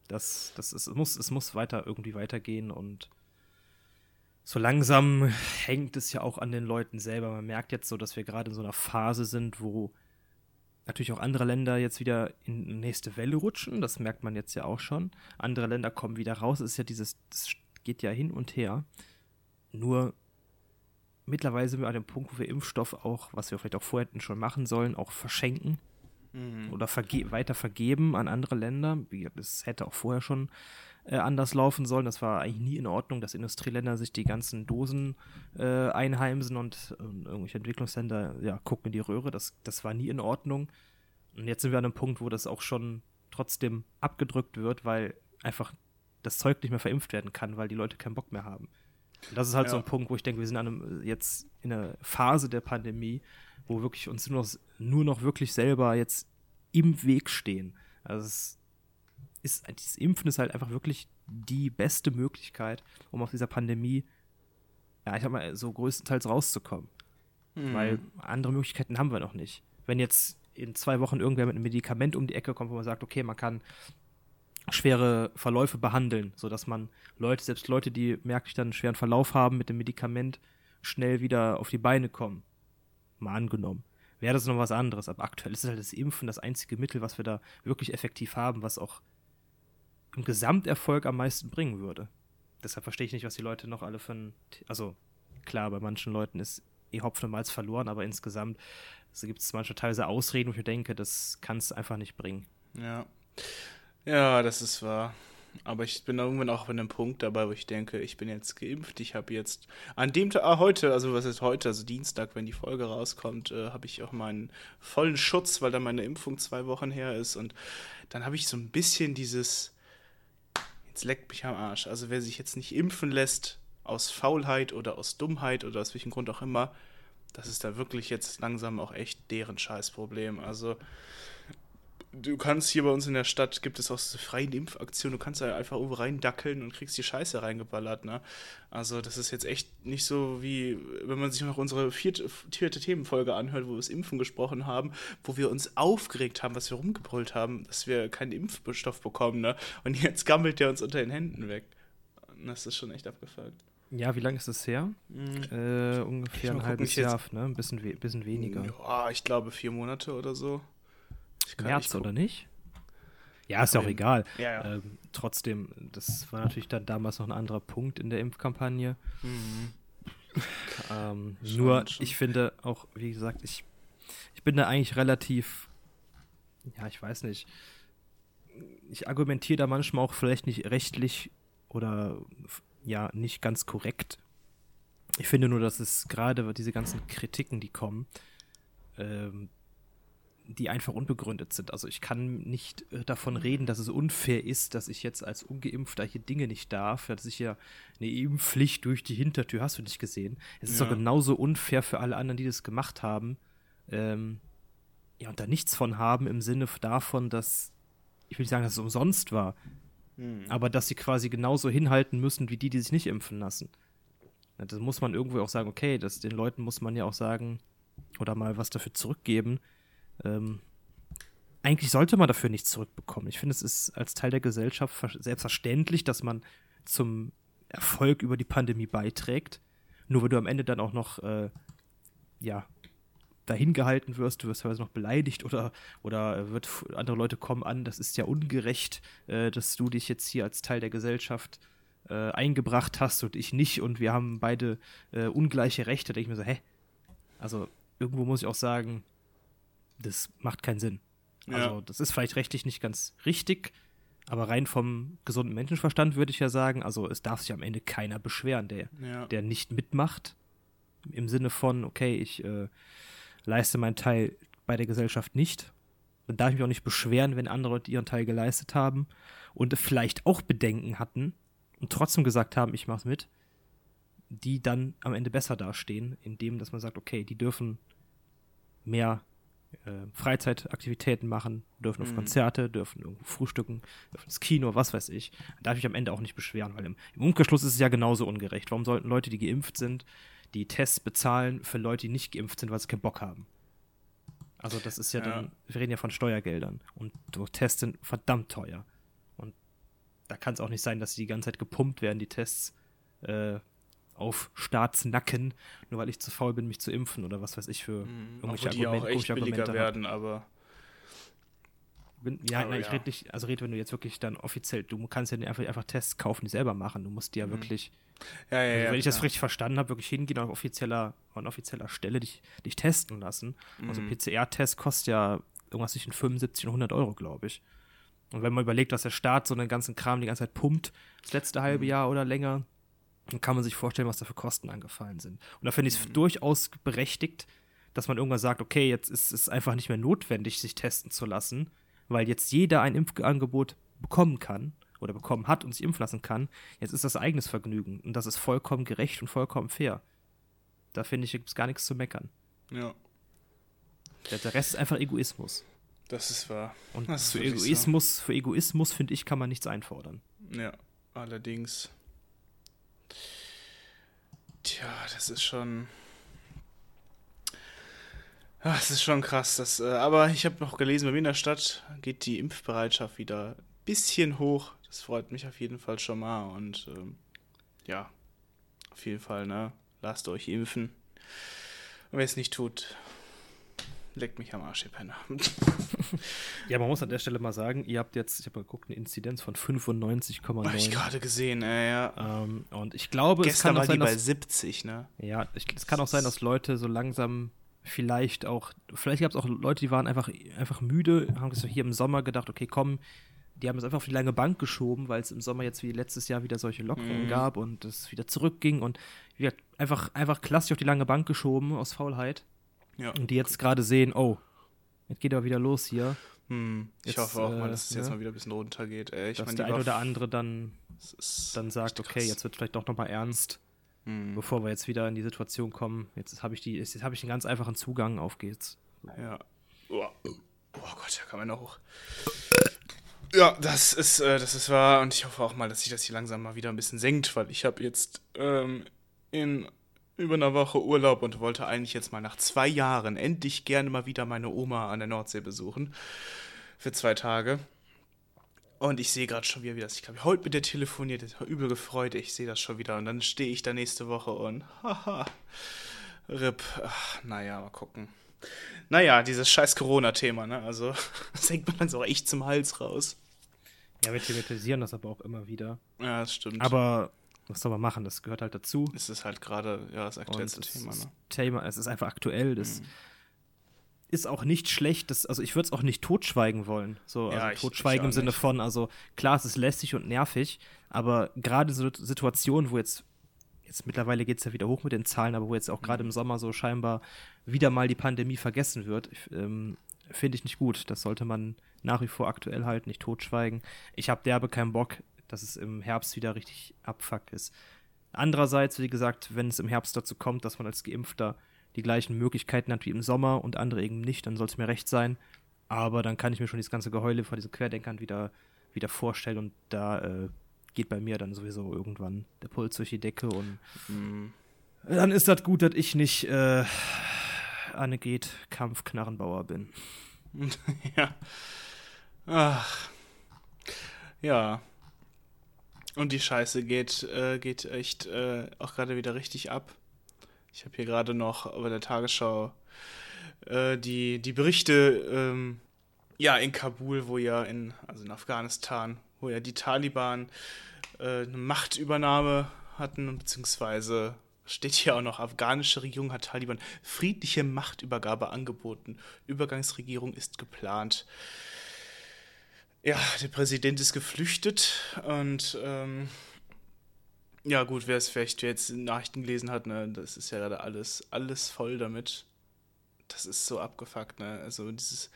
Das, das ist, es, muss, es muss weiter irgendwie weitergehen und so langsam hängt es ja auch an den Leuten selber. Man merkt jetzt so, dass wir gerade in so einer Phase sind, wo natürlich auch andere Länder jetzt wieder in die nächste Welle rutschen. Das merkt man jetzt ja auch schon. Andere Länder kommen wieder raus. Es ist ja dieses, das geht ja hin und her. Nur mittlerweile sind wir an dem Punkt, wo wir Impfstoff auch, was wir vielleicht auch vorher hätten schon machen sollen, auch verschenken mhm. oder verge weiter vergeben an andere Länder. Das hätte auch vorher schon äh, anders laufen sollen. Das war eigentlich nie in Ordnung, dass Industrieländer sich die ganzen Dosen äh, einheimsen und äh, irgendwelche Entwicklungsländer ja, gucken in die Röhre. Das, das war nie in Ordnung. Und jetzt sind wir an einem Punkt, wo das auch schon trotzdem abgedrückt wird, weil einfach das Zeug nicht mehr verimpft werden kann, weil die Leute keinen Bock mehr haben. Und das ist halt ja. so ein Punkt, wo ich denke, wir sind an einem, jetzt in einer Phase der Pandemie, wo wirklich uns nur noch, nur noch wirklich selber jetzt im Weg stehen. Also es ist, dieses Impfen ist halt einfach wirklich die beste Möglichkeit, um aus dieser Pandemie, ja, ich sag mal, so größtenteils rauszukommen. Mhm. Weil andere Möglichkeiten haben wir noch nicht. Wenn jetzt in zwei Wochen irgendwer mit einem Medikament um die Ecke kommt, wo man sagt, okay, man kann schwere Verläufe behandeln, sodass man Leute, selbst Leute, die merklich dann einen schweren Verlauf haben mit dem Medikament, schnell wieder auf die Beine kommen. Mal angenommen. Wäre das noch was anderes, aber aktuell ist halt das Impfen das einzige Mittel, was wir da wirklich effektiv haben, was auch im Gesamterfolg am meisten bringen würde. Deshalb verstehe ich nicht, was die Leute noch alle für ein. Also, klar, bei manchen Leuten ist eh Hopfen und Malz verloren, aber insgesamt gibt es manche teilweise Ausreden, wo ich mir denke, das kann es einfach nicht bringen. Ja. Ja, das ist wahr. Aber ich bin irgendwann auch bei einem Punkt dabei, wo ich denke, ich bin jetzt geimpft. Ich habe jetzt an dem Tag, ah, heute, also was ist heute, also Dienstag, wenn die Folge rauskommt, äh, habe ich auch meinen vollen Schutz, weil dann meine Impfung zwei Wochen her ist. Und dann habe ich so ein bisschen dieses, jetzt leckt mich am Arsch. Also wer sich jetzt nicht impfen lässt, aus Faulheit oder aus Dummheit oder aus welchem Grund auch immer, das ist da wirklich jetzt langsam auch echt deren Scheißproblem. Also du kannst hier bei uns in der Stadt, gibt es auch so freien Impfaktionen, du kannst da einfach irgendwo reindackeln und kriegst die Scheiße reingeballert, ne? Also das ist jetzt echt nicht so wie, wenn man sich noch unsere vierte, vierte Themenfolge anhört, wo wir das Impfen gesprochen haben, wo wir uns aufgeregt haben, was wir rumgebrüllt haben, dass wir keinen Impfstoff bekommen, ne? Und jetzt gammelt der uns unter den Händen weg. Das ist schon echt abgefuckt. Ja, wie lange ist es her? Mhm. Äh, ungefähr ein halbes Jahr, ne? Ein bisschen, we bisschen weniger. Ja, ich glaube vier Monate oder so. März oder nicht? Ja, ist ja auch egal. Ja, ja. Ähm, trotzdem, das war natürlich dann damals noch ein anderer Punkt in der Impfkampagne. Mhm. ähm, schon, nur, schon. ich finde auch, wie gesagt, ich, ich bin da eigentlich relativ, ja, ich weiß nicht, ich argumentiere da manchmal auch vielleicht nicht rechtlich oder ja, nicht ganz korrekt. Ich finde nur, dass es gerade diese ganzen Kritiken, die kommen, ähm, die einfach unbegründet sind. Also ich kann nicht äh, davon reden, dass es unfair ist, dass ich jetzt als Ungeimpfter hier Dinge nicht darf, dass ich ja eine Impfpflicht durch die Hintertür, hast du nicht gesehen. Es ist ja. doch genauso unfair für alle anderen, die das gemacht haben. Ähm, ja, und da nichts von haben im Sinne davon, dass, ich will nicht sagen, dass es umsonst war, hm. aber dass sie quasi genauso hinhalten müssen wie die, die sich nicht impfen lassen. Ja, das muss man irgendwo auch sagen, okay, das, den Leuten muss man ja auch sagen, oder mal was dafür zurückgeben, ähm, eigentlich sollte man dafür nichts zurückbekommen. Ich finde, es ist als Teil der Gesellschaft selbstverständlich, dass man zum Erfolg über die Pandemie beiträgt. Nur weil du am Ende dann auch noch, äh, ja, dahin gehalten wirst, du wirst teilweise noch beleidigt oder, oder wird, andere Leute kommen an, das ist ja ungerecht, äh, dass du dich jetzt hier als Teil der Gesellschaft äh, eingebracht hast und ich nicht und wir haben beide äh, ungleiche Rechte. Da denke ich mir so, hä? Also irgendwo muss ich auch sagen, das macht keinen Sinn. Ja. Also, das ist vielleicht rechtlich nicht ganz richtig, aber rein vom gesunden Menschenverstand würde ich ja sagen, also es darf sich am Ende keiner beschweren, der, ja. der nicht mitmacht. Im Sinne von, okay, ich äh, leiste meinen Teil bei der Gesellschaft nicht. Dann darf ich mich auch nicht beschweren, wenn andere Leute ihren Teil geleistet haben und vielleicht auch Bedenken hatten und trotzdem gesagt haben, ich mach's mit, die dann am Ende besser dastehen, indem dass man sagt, okay, die dürfen mehr äh, Freizeitaktivitäten machen, dürfen auf mhm. Konzerte, dürfen irgendwo frühstücken, dürfen ins Kino, was weiß ich. Da darf ich am Ende auch nicht beschweren, weil im, im Umkehrschluss ist es ja genauso ungerecht. Warum sollten Leute, die geimpft sind, die Tests bezahlen für Leute, die nicht geimpft sind, weil sie keinen Bock haben? Also das ist ja, ja. dann, wir reden ja von Steuergeldern und so Tests sind verdammt teuer. Und da kann es auch nicht sein, dass die die ganze Zeit gepumpt werden, die Tests äh, auf Staatsnacken, nur weil ich zu faul bin, mich zu impfen oder was weiß ich für Mhm. irgendwelche Obwohl die auch Argumente- echt billiger Argumente hab. werden, aber Bin, ja, nein, ich ja. rede nicht, also red, wenn du jetzt wirklich dann offiziell, du kannst ja einfach, einfach Tests kaufen, die selber machen. Du musst die ja Mhm. wirklich, ja, ja, also wenn ich das richtig verstanden habe, wirklich hingehen auf offizieller, an offizieller Stelle dich, dich testen lassen. Also ein Mhm. PCR-Test kostet ja irgendwas zwischen 75 und 100 Euro, glaube ich. Und wenn man überlegt, dass der Staat so einen ganzen Kram die ganze Zeit pumpt, das letzte halbe Mhm. Jahr oder länger, dann kann man sich vorstellen, was da für Kosten angefallen sind. Und da finde ich es Mhm. durchaus berechtigt, dass man irgendwann sagt, okay, jetzt ist es einfach nicht mehr notwendig, sich testen zu lassen, weil jetzt jeder ein Impfangebot bekommen kann oder bekommen hat und sich impfen lassen kann. Jetzt ist das eigenes Vergnügen und das ist vollkommen gerecht und vollkommen fair. Da finde ich, gibt es gar nichts zu meckern. Ja, Der, der Rest ist einfach Egoismus. das ist wahr. Und Das für wirklich so. Egoismus, für Egoismus, finde ich, kann man nichts einfordern. Ja, allerdings. Tja, das ist schon. Ah, Es ist schon krass. Das, äh, aber ich habe noch gelesen, bei mir in der Stadt geht die Impfbereitschaft wieder ein bisschen hoch. Das freut mich auf jeden Fall schon mal. Und ähm, ja, auf jeden Fall, ne? Lasst euch impfen. Und wer es nicht tut, leckt mich am Arsch, ihr Penner. Ja, man muss an der Stelle mal sagen, ihr habt jetzt, ich habe mal geguckt, eine Inzidenz von Habe ich 95,9. gerade gesehen, äh, ja. Ähm, und ich glaube, es Gestern kann war auch die sein, bei dass 70, ne? Ja, ich, es kann auch sein, dass Leute so langsam vielleicht auch, vielleicht gab es auch Leute, die waren einfach, einfach müde, haben so hier im Sommer gedacht, okay, komm, die haben es einfach auf die lange Bank geschoben, weil es im Sommer jetzt wie letztes Jahr wieder solche Lockerungen Mhm. gab und es wieder zurückging und wie gesagt, einfach, einfach klassisch auf die lange Bank geschoben aus Faulheit Ja. und die jetzt gerade sehen, oh, jetzt geht aber wieder los hier, Hm, ich Jetzt, hoffe auch mal, äh, dass es jetzt ne? mal wieder ein bisschen runtergeht. Äh, ich dass meine, der die ein war- oder andere dann, dann sagt, okay, jetzt wird vielleicht doch nochmal ernst, Hm, bevor wir jetzt wieder in die Situation kommen, jetzt habe ich die, jetzt habe ich einen ganz einfachen Zugang, auf geht's. Ja. Oh, oh Gott, da kann man noch hoch. Ja, das ist, äh, das ist wahr und ich hoffe auch mal, dass sich das hier langsam mal wieder ein bisschen senkt, weil ich habe jetzt ähm, in über einer Woche Urlaub und wollte eigentlich jetzt mal nach zwei Jahren endlich gerne mal wieder meine Oma an der Nordsee besuchen. Für zwei Tage. Und ich sehe gerade schon wieder, wie das. Ich glaube, heute mit der telefoniert, das war übel gefreut. Ich sehe das schon wieder. Und dann stehe ich da nächste Woche und haha. RIP. Ach, naja, mal gucken. Naja, dieses scheiß Corona-Thema, ne? Also, das hängt man so echt zum Hals raus. Ja, wir thematisieren das aber auch immer wieder. Ja, das stimmt. Aber was soll man machen? Das gehört halt dazu. es ist halt gerade ja, das Und aktuellste es Thema, ne? Thema, es ist einfach aktuell. Das Mhm. ist auch nicht schlecht. Das, also ich würde es auch nicht totschweigen wollen. So, Ja, also ich- totschweigen ich im Sinne nicht. von, also klar, es ist lästig und nervig, aber gerade so Situationen, wo jetzt, jetzt mittlerweile geht es ja wieder hoch mit den Zahlen, aber wo jetzt auch gerade im Sommer so scheinbar wieder mal die Pandemie vergessen wird, ähm, finde ich nicht gut. Das sollte man nach wie vor aktuell halten, nicht totschweigen. Ich habe derbe keinen Bock, dass es im Herbst wieder richtig abfuck ist. Andererseits, wie gesagt, wenn es im Herbst dazu kommt, dass man als Geimpfter die gleichen Möglichkeiten hat wie im Sommer und andere eben nicht, dann soll es mir recht sein. Aber dann kann ich mir schon dieses ganze Geheule von diesen Querdenkern wieder, wieder vorstellen und da äh, geht bei mir dann sowieso irgendwann der Puls durch die Decke und Hm. dann ist das gut, dass ich nicht äh, Annegret Kampfknarrenbauer bin. ja. Ach. Ja. Und die Scheiße geht, äh, geht echt äh, auch gerade wieder richtig ab. Ich habe hier gerade noch bei der Tagesschau äh, die, die Berichte, ähm, ja, in Kabul, wo ja in, also in Afghanistan, wo ja die Taliban äh, eine Machtübernahme hatten, beziehungsweise steht hier auch noch, afghanische Regierung hat Taliban friedliche Machtübergabe angeboten. Übergangsregierung ist geplant. Ja, der Präsident ist geflüchtet und ähm, ja gut, wer es vielleicht jetzt in Nachrichten gelesen hat, ne, das ist ja gerade alles, alles voll damit. Das ist so abgefuckt, ne? Also dieses,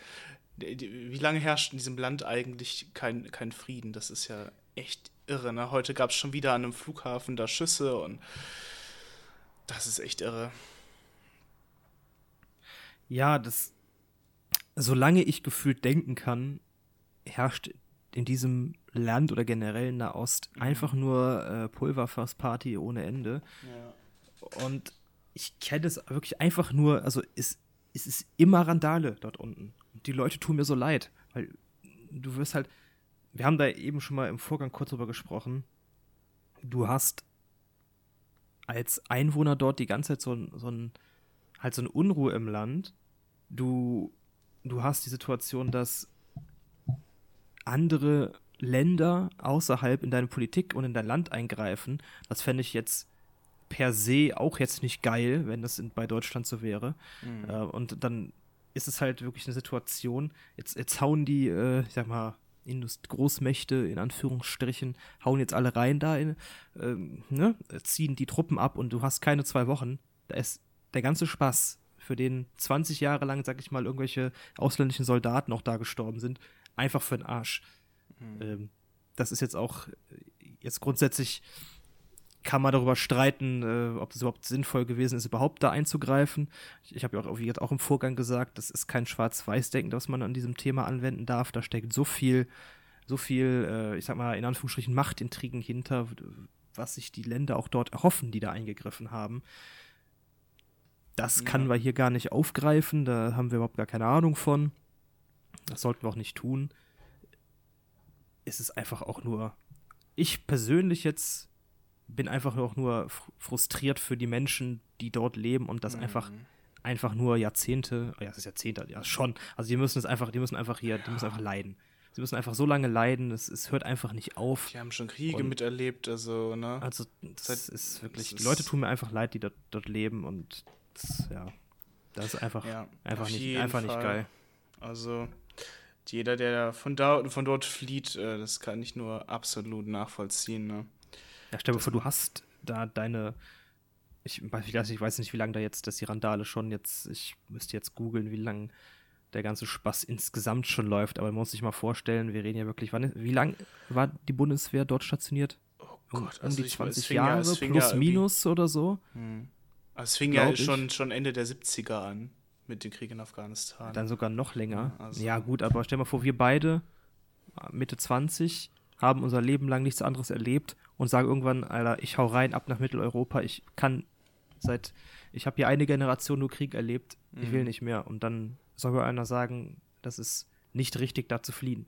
die, die, wie lange herrscht in diesem Land eigentlich kein, kein Frieden? Das ist ja echt irre, ne? Heute gab es schon wieder an einem Flughafen da Schüsse und das ist echt irre. Ja, das. Solange ich gefühlt denken kann, herrscht in diesem Land oder generell in Nahost einfach nur äh, Pulverfassparty ohne Ende. Ja. Und ich kenne es wirklich einfach nur, also es, es ist immer Randale dort unten. Und die Leute tun mir so leid, weil du wirst halt, wir haben da eben schon mal im Vorgang kurz drüber gesprochen. Du hast als Einwohner dort die ganze Zeit so, so ein, halt so eine Unruhe im Land. Du, du hast die Situation, dass andere Länder außerhalb in deine Politik und in dein Land eingreifen. Das fände ich jetzt per se auch jetzt nicht geil, wenn das in, bei Deutschland so wäre. Mhm. Äh, und dann ist es halt wirklich eine Situation, jetzt, jetzt hauen die, äh, ich sag mal, Indust Großmächte in Anführungsstrichen, hauen jetzt alle rein da, in, ähm, ne, ziehen die Truppen ab und du hast keine zwei Wochen. Da ist der ganze Spaß, für den 20 Jahre lang, sag ich mal, irgendwelche ausländischen Soldaten auch da gestorben sind, einfach für den Arsch. Mhm. Ähm, das ist jetzt auch jetzt grundsätzlich kann man darüber streiten, äh, ob es überhaupt sinnvoll gewesen ist, überhaupt da einzugreifen. Ich, ich habe ja auch, wie jetzt auch im Vorgang gesagt, das ist kein Schwarz-Weiß-Denken, das man an diesem Thema anwenden darf. Da steckt so viel, so viel, äh, ich sag mal, in Anführungsstrichen Machtintrigen hinter, was sich die Länder auch dort erhoffen, die da eingegriffen haben. Das ja. können wir hier gar nicht aufgreifen, da haben wir überhaupt gar keine Ahnung von. Das sollten wir auch nicht tun. Es ist einfach auch nur. Ich persönlich jetzt bin einfach auch nur frustriert für die Menschen, die dort leben und das mhm. einfach einfach nur Jahrzehnte, ja, das ist Jahrzehnte, ja schon. Also die müssen es einfach, die müssen einfach hier, die müssen einfach leiden. Sie müssen einfach so lange leiden, es, es hört einfach nicht auf. Die haben schon Kriege und, miterlebt, also, ne? Also, das Seit, ist wirklich, das die Leute tun mir einfach leid, die dort, dort leben und das, ja, das ist einfach, ja, einfach, nicht, einfach nicht geil. Also, jeder, der von, da, von dort flieht, äh, das kann ich nur absolut nachvollziehen, ne? Ja, stell dir vor, du hast da deine. Ich weiß, ich weiß nicht, wie lange da jetzt, dass die Randale schon jetzt. Ich müsste jetzt googeln, wie lange der ganze Spaß insgesamt schon läuft. Aber man muss sich mal vorstellen, wir reden ja wirklich. Wann, wie lange war die Bundeswehr dort stationiert? Oh Gott, um, um also die 20 Jahre, ja, plus ja minus oder so. Hm. Also es fing ja schon, schon Ende der 70er an mit dem Krieg in Afghanistan. Dann sogar noch länger. Also. Ja, gut, aber stell mal vor, wir beide, Mitte 20, haben unser Leben lang nichts anderes erlebt und sagen irgendwann, Alter, ich hau rein ab nach Mitteleuropa, ich kann seit, ich habe hier eine Generation nur Krieg erlebt, mhm. ich will mhm. nicht mehr. Und dann soll einer sagen, das ist nicht richtig, da zu fliehen.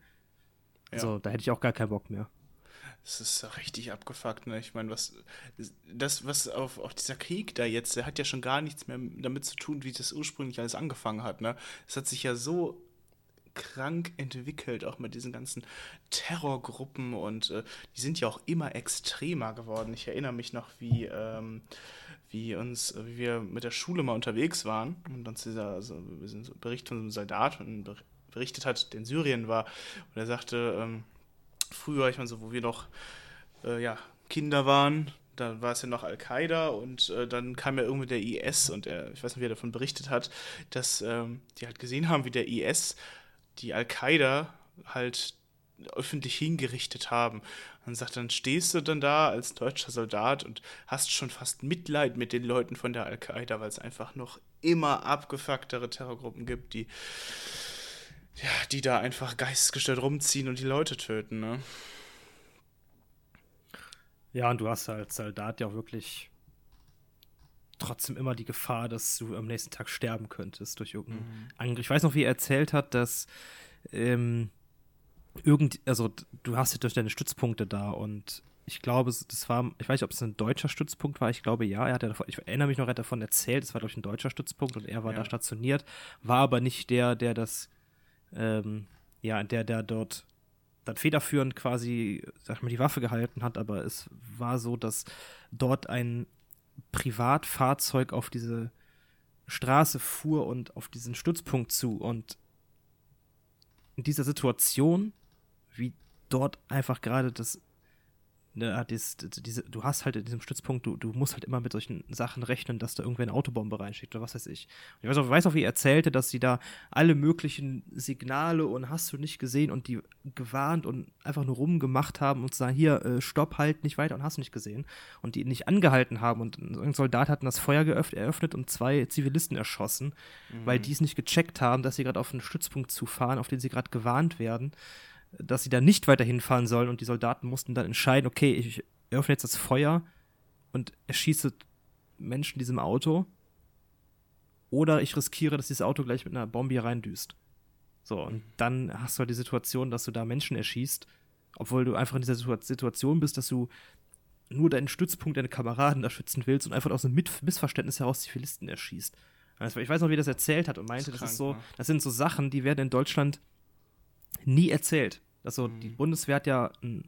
Ja. So, da hätte ich auch gar keinen Bock mehr. Das ist richtig abgefuckt, ne? Ich meine, was das, was auf, auf dieser Krieg da jetzt, der hat ja schon gar nichts mehr damit zu tun, wie das ursprünglich alles angefangen hat, ne? Es hat sich ja so krank entwickelt, auch mit diesen ganzen Terrorgruppen und äh, die sind ja auch immer extremer geworden. Ich erinnere mich noch, wie, ähm, wie uns, wie wir mit der Schule mal unterwegs waren und uns dieser, also Bericht von einem Soldat berichtet hat, der in Syrien war und er sagte, ähm, früher, ich meine so, wo wir noch äh, ja, Kinder waren, da war es ja noch Al-Qaida und äh, dann kam ja irgendwie der IS und er, ich weiß nicht, wie er davon berichtet hat, dass ähm, die halt gesehen haben, wie der IS die Al-Qaida halt öffentlich hingerichtet haben. Und sagt, dann stehst du dann da als deutscher Soldat und hast schon fast Mitleid mit den Leuten von der Al-Qaida, weil es einfach noch immer abgefucktere Terrorgruppen gibt, die, ja, die da einfach geistesgestört rumziehen und die Leute töten, ne? Ja, und du hast als Soldat ja auch wirklich trotzdem immer die Gefahr, dass du am nächsten Tag sterben könntest durch irgendeinen mhm. Angriff. Ich weiß noch, wie er erzählt hat, dass ähm, irgend, also du hast ja durch deine Stützpunkte da und ich glaube, das war, ich weiß nicht, ob es ein deutscher Stützpunkt war, ich glaube ja, er hat ja davon, ich erinnere mich noch, er hat davon erzählt, es war, glaube ich, ein deutscher Stützpunkt und er war ja. da stationiert, war aber nicht der, der das, ähm, ja, der, der dort dann federführend quasi, sag ich mal, die Waffe gehalten hat, aber es war so, dass dort ein Privatfahrzeug auf diese Straße fuhr und auf diesen Stützpunkt zu. Und in dieser Situation, wie dort einfach gerade das ne, das, diese, du hast halt in diesem Stützpunkt, du, du musst halt immer mit solchen Sachen rechnen, dass da irgendwer eine Autobombe reinschickt oder was weiß ich. Und ich weiß auch, ich weiß auch, wie er erzählte, dass sie da alle möglichen Signale und hast du nicht gesehen und die gewarnt und einfach nur rumgemacht haben und sagen, hier, äh, stopp, halt nicht weiter und hast nicht gesehen. Und die nicht angehalten haben und ein Soldat hat das Feuer eröffnet und zwei Zivilisten erschossen, mhm. weil die es nicht gecheckt haben, dass sie gerade auf einen Stützpunkt zufahren, auf den sie gerade gewarnt werden dass sie da nicht weiter hinfahren sollen und die Soldaten mussten dann entscheiden, okay, ich öffne jetzt das Feuer und erschieße Menschen in diesem Auto oder ich riskiere, dass dieses Auto gleich mit einer Bombe hier reindüst. So, und dann hast du halt die Situation, dass du da Menschen erschießt obwohl du einfach in dieser Situation bist, dass du nur deinen Stützpunkt, deine Kameraden da schützen willst und einfach aus einem Missverständnis heraus Zivilisten erschießt. Also ich weiß noch, wie das erzählt hat und meinte, das, das ist, krank, so, ne? das sind so Sachen, die werden in Deutschland nie erzählt. Also mhm. die Bundeswehr hat ja ein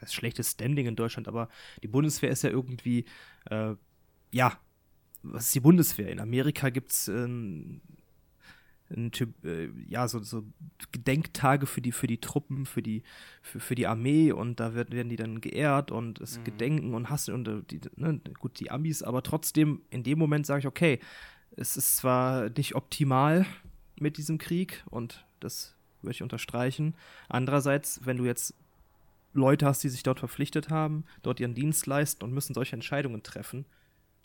was, schlechtes Standing in Deutschland, aber die Bundeswehr ist ja irgendwie, äh, ja, was ist die Bundeswehr? In Amerika gibt es äh, ein Typ, äh, ja, so, so Gedenktage für die, für die Truppen, für die, für, für die Armee und da werden, werden die dann geehrt und es mhm. gedenken und hassen und äh, die, ne, gut, die Amis, aber trotzdem, in dem Moment sage ich, okay, es ist zwar nicht optimal mit diesem Krieg und das würde ich unterstreichen. Andererseits, wenn du jetzt Leute hast, die sich dort verpflichtet haben, dort ihren Dienst leisten und müssen solche Entscheidungen treffen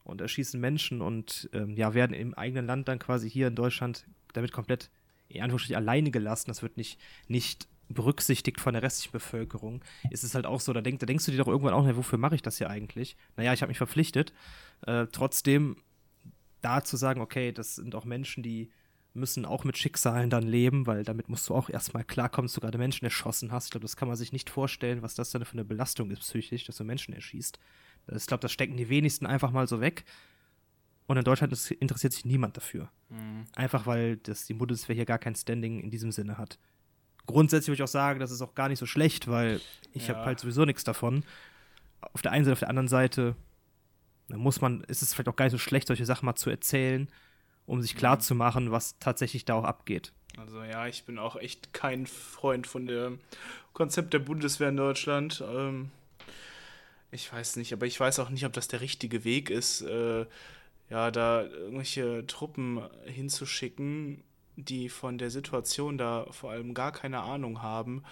und erschießen Menschen und ähm, ja, werden im eigenen Land dann quasi hier in Deutschland damit komplett in Anführungsstrichen alleine gelassen. Das wird nicht, nicht berücksichtigt von der restlichen Bevölkerung. Ist es halt auch so, da, denk, da denkst du dir doch irgendwann auch, wofür mache ich das hier eigentlich? Naja, ich habe mich verpflichtet. Äh, trotzdem da zu sagen, okay, das sind auch Menschen, die müssen auch mit Schicksalen dann leben, weil damit musst du auch erstmal klarkommen, dass du gerade Menschen erschossen hast. Ich glaube, das kann man sich nicht vorstellen, was das dann für eine Belastung ist psychisch, dass du Menschen erschießt. Ich glaube, das stecken die wenigsten einfach mal so weg. Und in Deutschland interessiert sich niemand dafür. Mhm. Einfach weil das, die Bundeswehr hier gar kein Standing in diesem Sinne hat. Grundsätzlich würde ich auch sagen, das ist auch gar nicht so schlecht, weil ich ja. habe halt sowieso nichts davon. Auf der einen Seite, auf der anderen Seite muss man, ist es vielleicht auch gar nicht so schlecht, solche Sachen mal zu erzählen, um sich klar zu machen, was tatsächlich da auch abgeht. Also ja, ich bin auch echt kein Freund von dem Konzept der Bundeswehr in Deutschland. Ähm, ich weiß nicht, aber ich weiß auch nicht, ob das der richtige Weg ist. Äh, ja, da irgendwelche Truppen hinzuschicken, die von der Situation da vor allem gar keine Ahnung haben.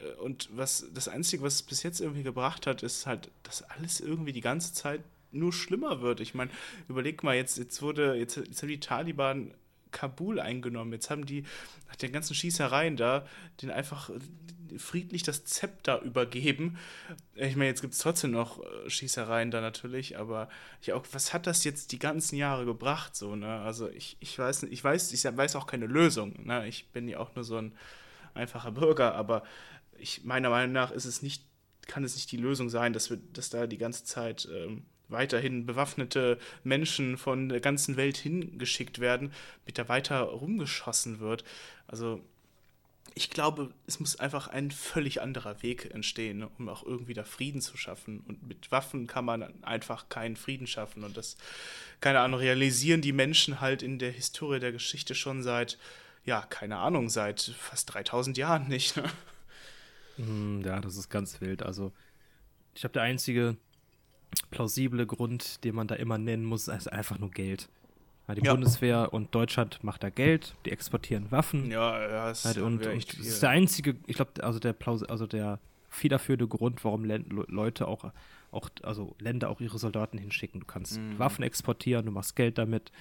Äh, und was das Einzige, was es bis jetzt irgendwie gebracht hat, ist halt, dass alles irgendwie die ganze Zeit nur schlimmer wird. Ich meine, überleg mal, jetzt, jetzt wurde, jetzt, jetzt haben die Taliban Kabul eingenommen. Jetzt haben die nach den ganzen Schießereien da den einfach friedlich das Zepter übergeben. Ich meine, jetzt gibt es trotzdem noch äh, Schießereien da natürlich, aber ich auch, was hat das jetzt die ganzen Jahre gebracht? So, ne? Also ich, ich weiß ich weiß, ich weiß auch keine Lösung. Ne? Ich bin ja auch nur so ein einfacher Bürger, aber ich, meiner Meinung nach ist es nicht, kann es nicht die Lösung sein, dass wir, dass da die ganze Zeit ähm, weiterhin bewaffnete Menschen von der ganzen Welt hingeschickt werden, mit da weiter rumgeschossen wird. Also ich glaube, es muss einfach ein völlig anderer Weg entstehen, um auch irgendwie da Frieden zu schaffen. Und mit Waffen kann man einfach keinen Frieden schaffen. Und das, keine Ahnung, realisieren die Menschen halt in der Historie der Geschichte schon seit, ja, keine Ahnung, seit fast 3000 Jahren nicht. Ne? Hm, ja, das ist ganz wild. Also, ich glaube, der einzige plausible Grund, den man da immer nennen muss, ist einfach nur Geld. Die ja. Bundeswehr und Deutschland macht da Geld, die exportieren Waffen. Ja, ja, das, halt, und, und das ist der einzige, ich glaube, also der Plaus also der federführende Grund, warum Leute auch, auch, also Länder auch ihre Soldaten hinschicken. Du kannst mhm. Waffen exportieren, du machst Geld damit,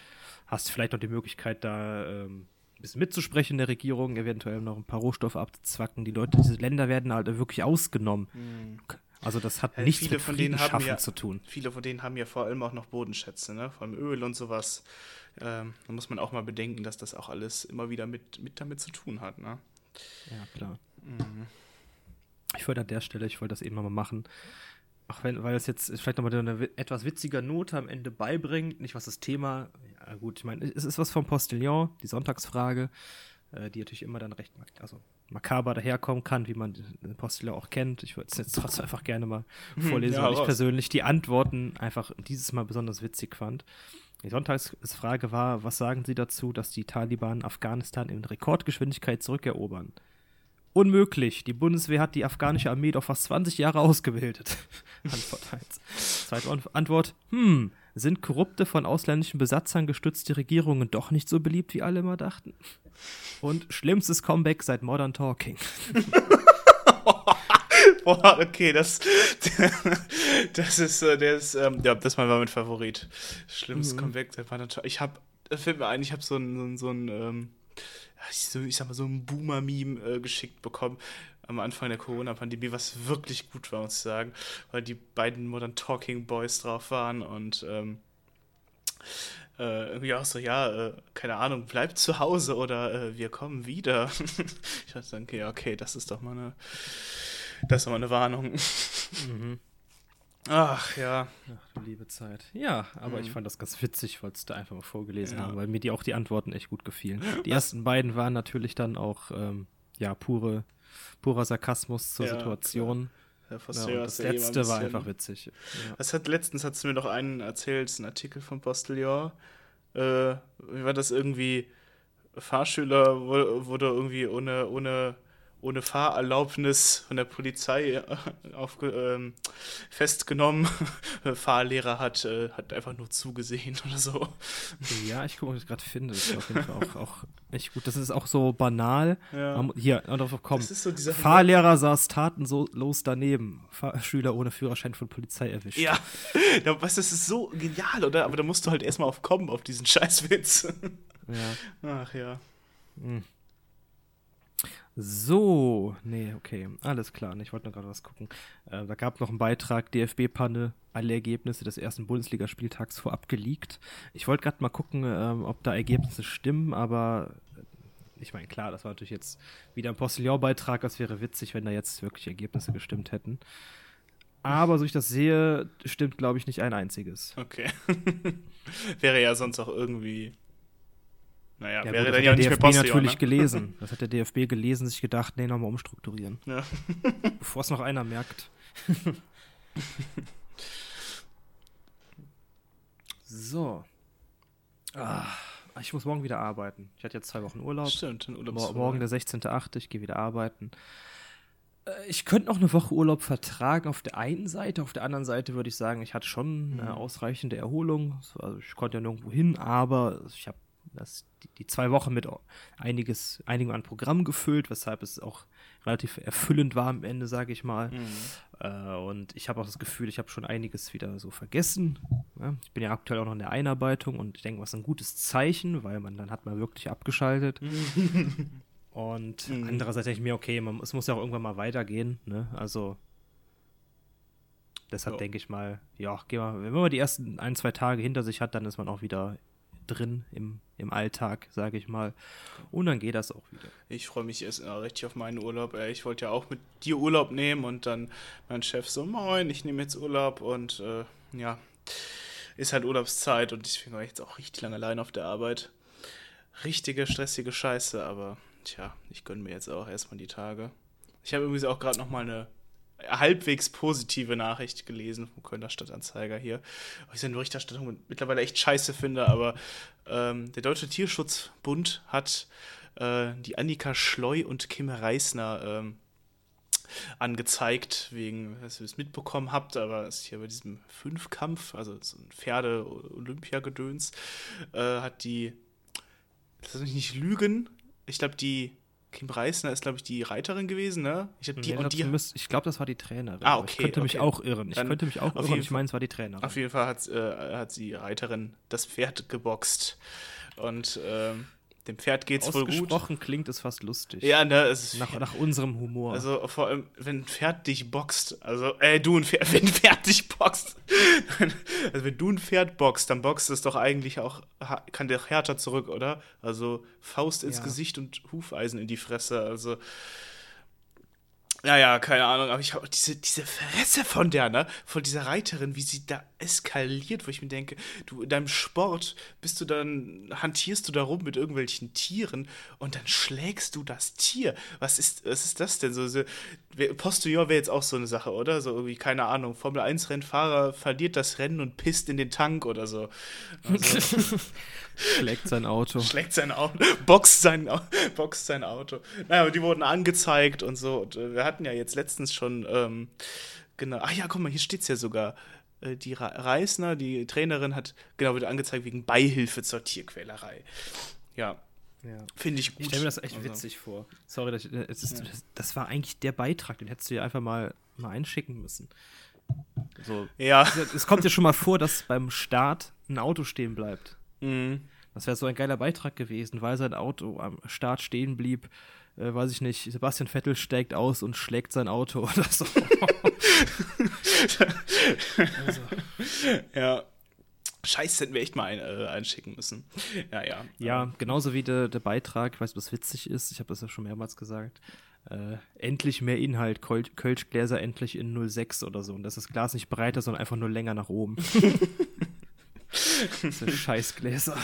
hast vielleicht noch die Möglichkeit, da ähm, ein bisschen mitzusprechen in der Regierung, eventuell noch ein paar Rohstoffe abzuzwacken. Die Leute, diese Länder werden halt wirklich ausgenommen. Mhm. Also das hat ja, nichts viele mit von denen haben ja, zu tun. Viele von denen haben ja vor allem auch noch Bodenschätze, ne? vor allem Öl und sowas. Ähm, da muss man auch mal bedenken, dass das auch alles immer wieder mit, mit damit zu tun hat. Ne? Ja, klar. Mhm. Ich wollte an der Stelle, ich wollte das eben mal machen, auch wenn, weil es jetzt vielleicht nochmal eine etwas witziger Note am Ende beibringt, nicht was das Thema, ja gut, ich meine, es ist was vom Postillon, die Sonntagsfrage, äh, die natürlich immer dann recht, also makaber daherkommen kann, wie man den Postillon auch kennt. Ich würde es jetzt trotzdem einfach gerne mal hm, vorlesen, ja, weil ich persönlich die Antworten einfach dieses Mal besonders witzig fand. Die Sonntagsfrage war, was sagen Sie dazu, dass die Taliban Afghanistan in Rekordgeschwindigkeit zurückerobern? Unmöglich. Die Bundeswehr hat die afghanische Armee doch fast 20 Jahre ausgebildet. Antwort 1. Zweite Antwort, hm, sind korrupte, von ausländischen Besatzern gestützte Regierungen doch nicht so beliebt, wie alle immer dachten? Und schlimmstes Comeback seit Modern Talking. Boah, okay, das, das ist, äh, der ist, ähm, ja, das war mein Favorit. Schlimmstes mhm. Comeback seit Modern Talking. Ich hab, das fällt mir ein, ich habe so ein, so ein, ähm, ich sag mal, so ein Boomer-Meme äh, geschickt bekommen am Anfang der Corona-Pandemie, was wirklich gut war, muss ich sagen, weil die beiden Modern Talking Boys drauf waren und ähm, äh, irgendwie auch so, ja, äh, keine Ahnung, bleibt zu Hause oder äh, wir kommen wieder. ich dachte, okay, okay, das ist doch mal eine Das ist aber eine Warnung. Mhm. Ach ja. Ach du liebe Zeit. Ja, aber Mhm. ich fand das ganz witzig, wollte es da einfach mal vorgelesen Ja. haben, weil mir die auch die Antworten echt gut gefielen. Die ersten beiden waren natürlich dann auch, ähm, ja, pure, purer Sarkasmus zur Ja, Situation. Ja, ja, das eh mal ein letzte war einfach witzig. Das hat letztens hat mir doch einen erzählt, ein Artikel von Postillon. Äh, wie war das irgendwie? Fahrschüler wu- wurde irgendwie ohne, ohne, ohne Fahrerlaubnis von der Polizei äh, aufge, ähm, festgenommen. Fahrlehrer hat, äh, hat einfach nur zugesehen oder so. Ja, ich gucke, ob ich es gerade finde. Das ist auf jeden Fall auch, auch echt gut. Das ist auch so banal. Ja. Hier, darauf ist so Fahrlehrer saß tatenlos daneben. Fahrschüler ohne Führerschein von Polizei erwischt. Ja, was, das ist so genial, oder? Aber da musst du halt erstmal auf kommen, auf diesen Scheißwitz. ja. Ach ja. So, nee, okay, alles klar. Ich wollte noch gerade was gucken. Äh, da gab noch einen Beitrag, DFB-Panne, alle Ergebnisse des ersten Bundesligaspieltags vorab geleakt. Ich wollte gerade mal gucken, ähm, ob da Ergebnisse stimmen, aber äh, ich meine, klar, das war natürlich jetzt wieder ein Postillon-Beitrag. Das wäre witzig, wenn da jetzt wirklich Ergebnisse gestimmt hätten. Aber so ich das sehe, stimmt, glaube ich, nicht ein einziges. Okay. Wäre ja sonst auch irgendwie. Naja, Ja, wäre gut, das dann hat ja der nicht mehr DFB Postillon, natürlich ne? gelesen. Das hat der DFB gelesen, sich gedacht, nee, nochmal umstrukturieren. Ja. Bevor es noch einer merkt. so. Ah, ich muss morgen wieder arbeiten. Ich hatte jetzt zwei Wochen Urlaub. Stimmt, ein Mo Urlaubsfall. morgen der 16.8., ich gehe wieder arbeiten. Äh, Ich könnte noch eine Woche Urlaub vertragen auf der einen Seite, auf der anderen Seite würde ich sagen, ich hatte schon Mhm. eine ausreichende Erholung. Also ich konnte ja nirgendwo hin, aber ich habe das, die, die zwei Wochen mit einiges, einigem an Programm gefüllt, weshalb es auch relativ erfüllend war am Ende, sage ich mal. Mhm. Äh, und ich habe auch das Gefühl, ich habe schon einiges wieder so vergessen. Ja, ich bin ja aktuell auch noch in der Einarbeitung und ich denke, was ein gutes Zeichen, weil man dann hat man wirklich abgeschaltet. und Mhm. andererseits denke ich mir, okay, man, es muss ja auch irgendwann mal weitergehen. Ne? Also deshalb Ja. denke ich mal, ja, geh mal, wenn man die ersten ein, zwei Tage hinter sich hat, dann ist man auch wieder drin im, im Alltag, sage ich mal. Und dann geht das auch wieder. Ich freue mich erst äh, richtig auf meinen Urlaub. Ich wollte ja auch mit dir Urlaub nehmen und dann mein Chef so, moin, ich nehme jetzt Urlaub und äh, ja, ist halt Urlaubszeit und ich jetzt auch richtig lange allein auf der Arbeit. Richtige, stressige Scheiße, aber tja, ich gönne mir jetzt auch erstmal die Tage. Ich habe übrigens auch gerade nochmal eine halbwegs positive Nachricht gelesen vom Kölner Stadtanzeiger hier. Weil ich seine Berichterstattung mittlerweile echt scheiße finde, aber ähm, der Deutsche Tierschutzbund hat äh, die Annika Schleu und Kim Reisner ähm, angezeigt, wegen, dass ihr es mitbekommen habt, aber es ist hier bei diesem Fünfkampf, also so ein Pferde-Olympiagedöns, äh, hat die, lass mich nicht lügen, ich glaube, die Kim Reisner ist, glaube ich, die Reiterin gewesen, ne? Ich die, Nee, und die, müsst- ich glaube, das war die Trainerin. Ah, aber Ich okay, könnte mich okay. auch irren. Ich Dann könnte mich auch irren. Ich meine, es war die Trainerin. Auf jeden Fall hat, äh, hat die Reiterin das Pferd geboxt. Und ähm, dem Pferd geht's wohl gut. Ausgesprochen klingt es fast lustig. Ja, ne, es Nach, nach unserem Humor. Also vor allem, wenn ein Pferd dich boxt, also, äh, du ein Pferd, wenn ein Pferd dich boxt, also wenn du ein Pferd boxt, dann boxt es doch eigentlich auch, kann der härter zurück, oder? Also Faust ins Ja. Gesicht und Hufeisen in die Fresse, also. Naja, keine Ahnung, aber ich habe diese, diese Fresse von der, ne? Von dieser Reiterin, wie sie da eskaliert, wo ich mir denke, du in deinem Sport bist du dann, hantierst du da rum mit irgendwelchen Tieren und dann schlägst du das Tier. Was ist, was ist das denn? So, so, Postillon wäre jetzt auch so eine Sache, oder? So irgendwie, keine Ahnung, Formel 1-Rennfahrer verliert das Rennen und pisst in den Tank oder so. Also, schlägt sein Auto. schlägt sein Auto, boxt sein, boxt sein Auto. Naja, aber die wurden angezeigt und so. Und, äh, wir hatten ja jetzt letztens schon, ähm, genau, ach ja, guck mal, hier steht's ja sogar. Äh, Die Re- Reisner, die Trainerin, hat genau wieder angezeigt wegen Beihilfe zur Tierquälerei. Ja, Ja. finde ich gut. Ich stelle mir das echt Also, witzig vor. Sorry, das, es ist, Ja. das, das war eigentlich der Beitrag, den hättest du ja einfach mal, mal einschicken müssen. So, Ja, es kommt ja schon mal vor, dass beim Start ein Auto stehen bleibt. mhm. Das wäre so ein geiler Beitrag gewesen, weil sein Auto am Start stehen blieb. Äh, weiß ich nicht, Sebastian Vettel steigt aus und schlägt sein Auto oder so. also, ja. Scheiße, hätten wir echt mal ein, äh, einschicken müssen. Ja, ja. ja, genauso wie der, der Beitrag, ich weiß nicht, ob das witzig ist, ich habe das ja schon mehrmals gesagt. äh, endlich mehr Inhalt, Kol Kölschgläser endlich in 06 oder so. Und dass das Glas nicht breiter, sondern einfach nur länger nach oben. Diese Scheißgläser.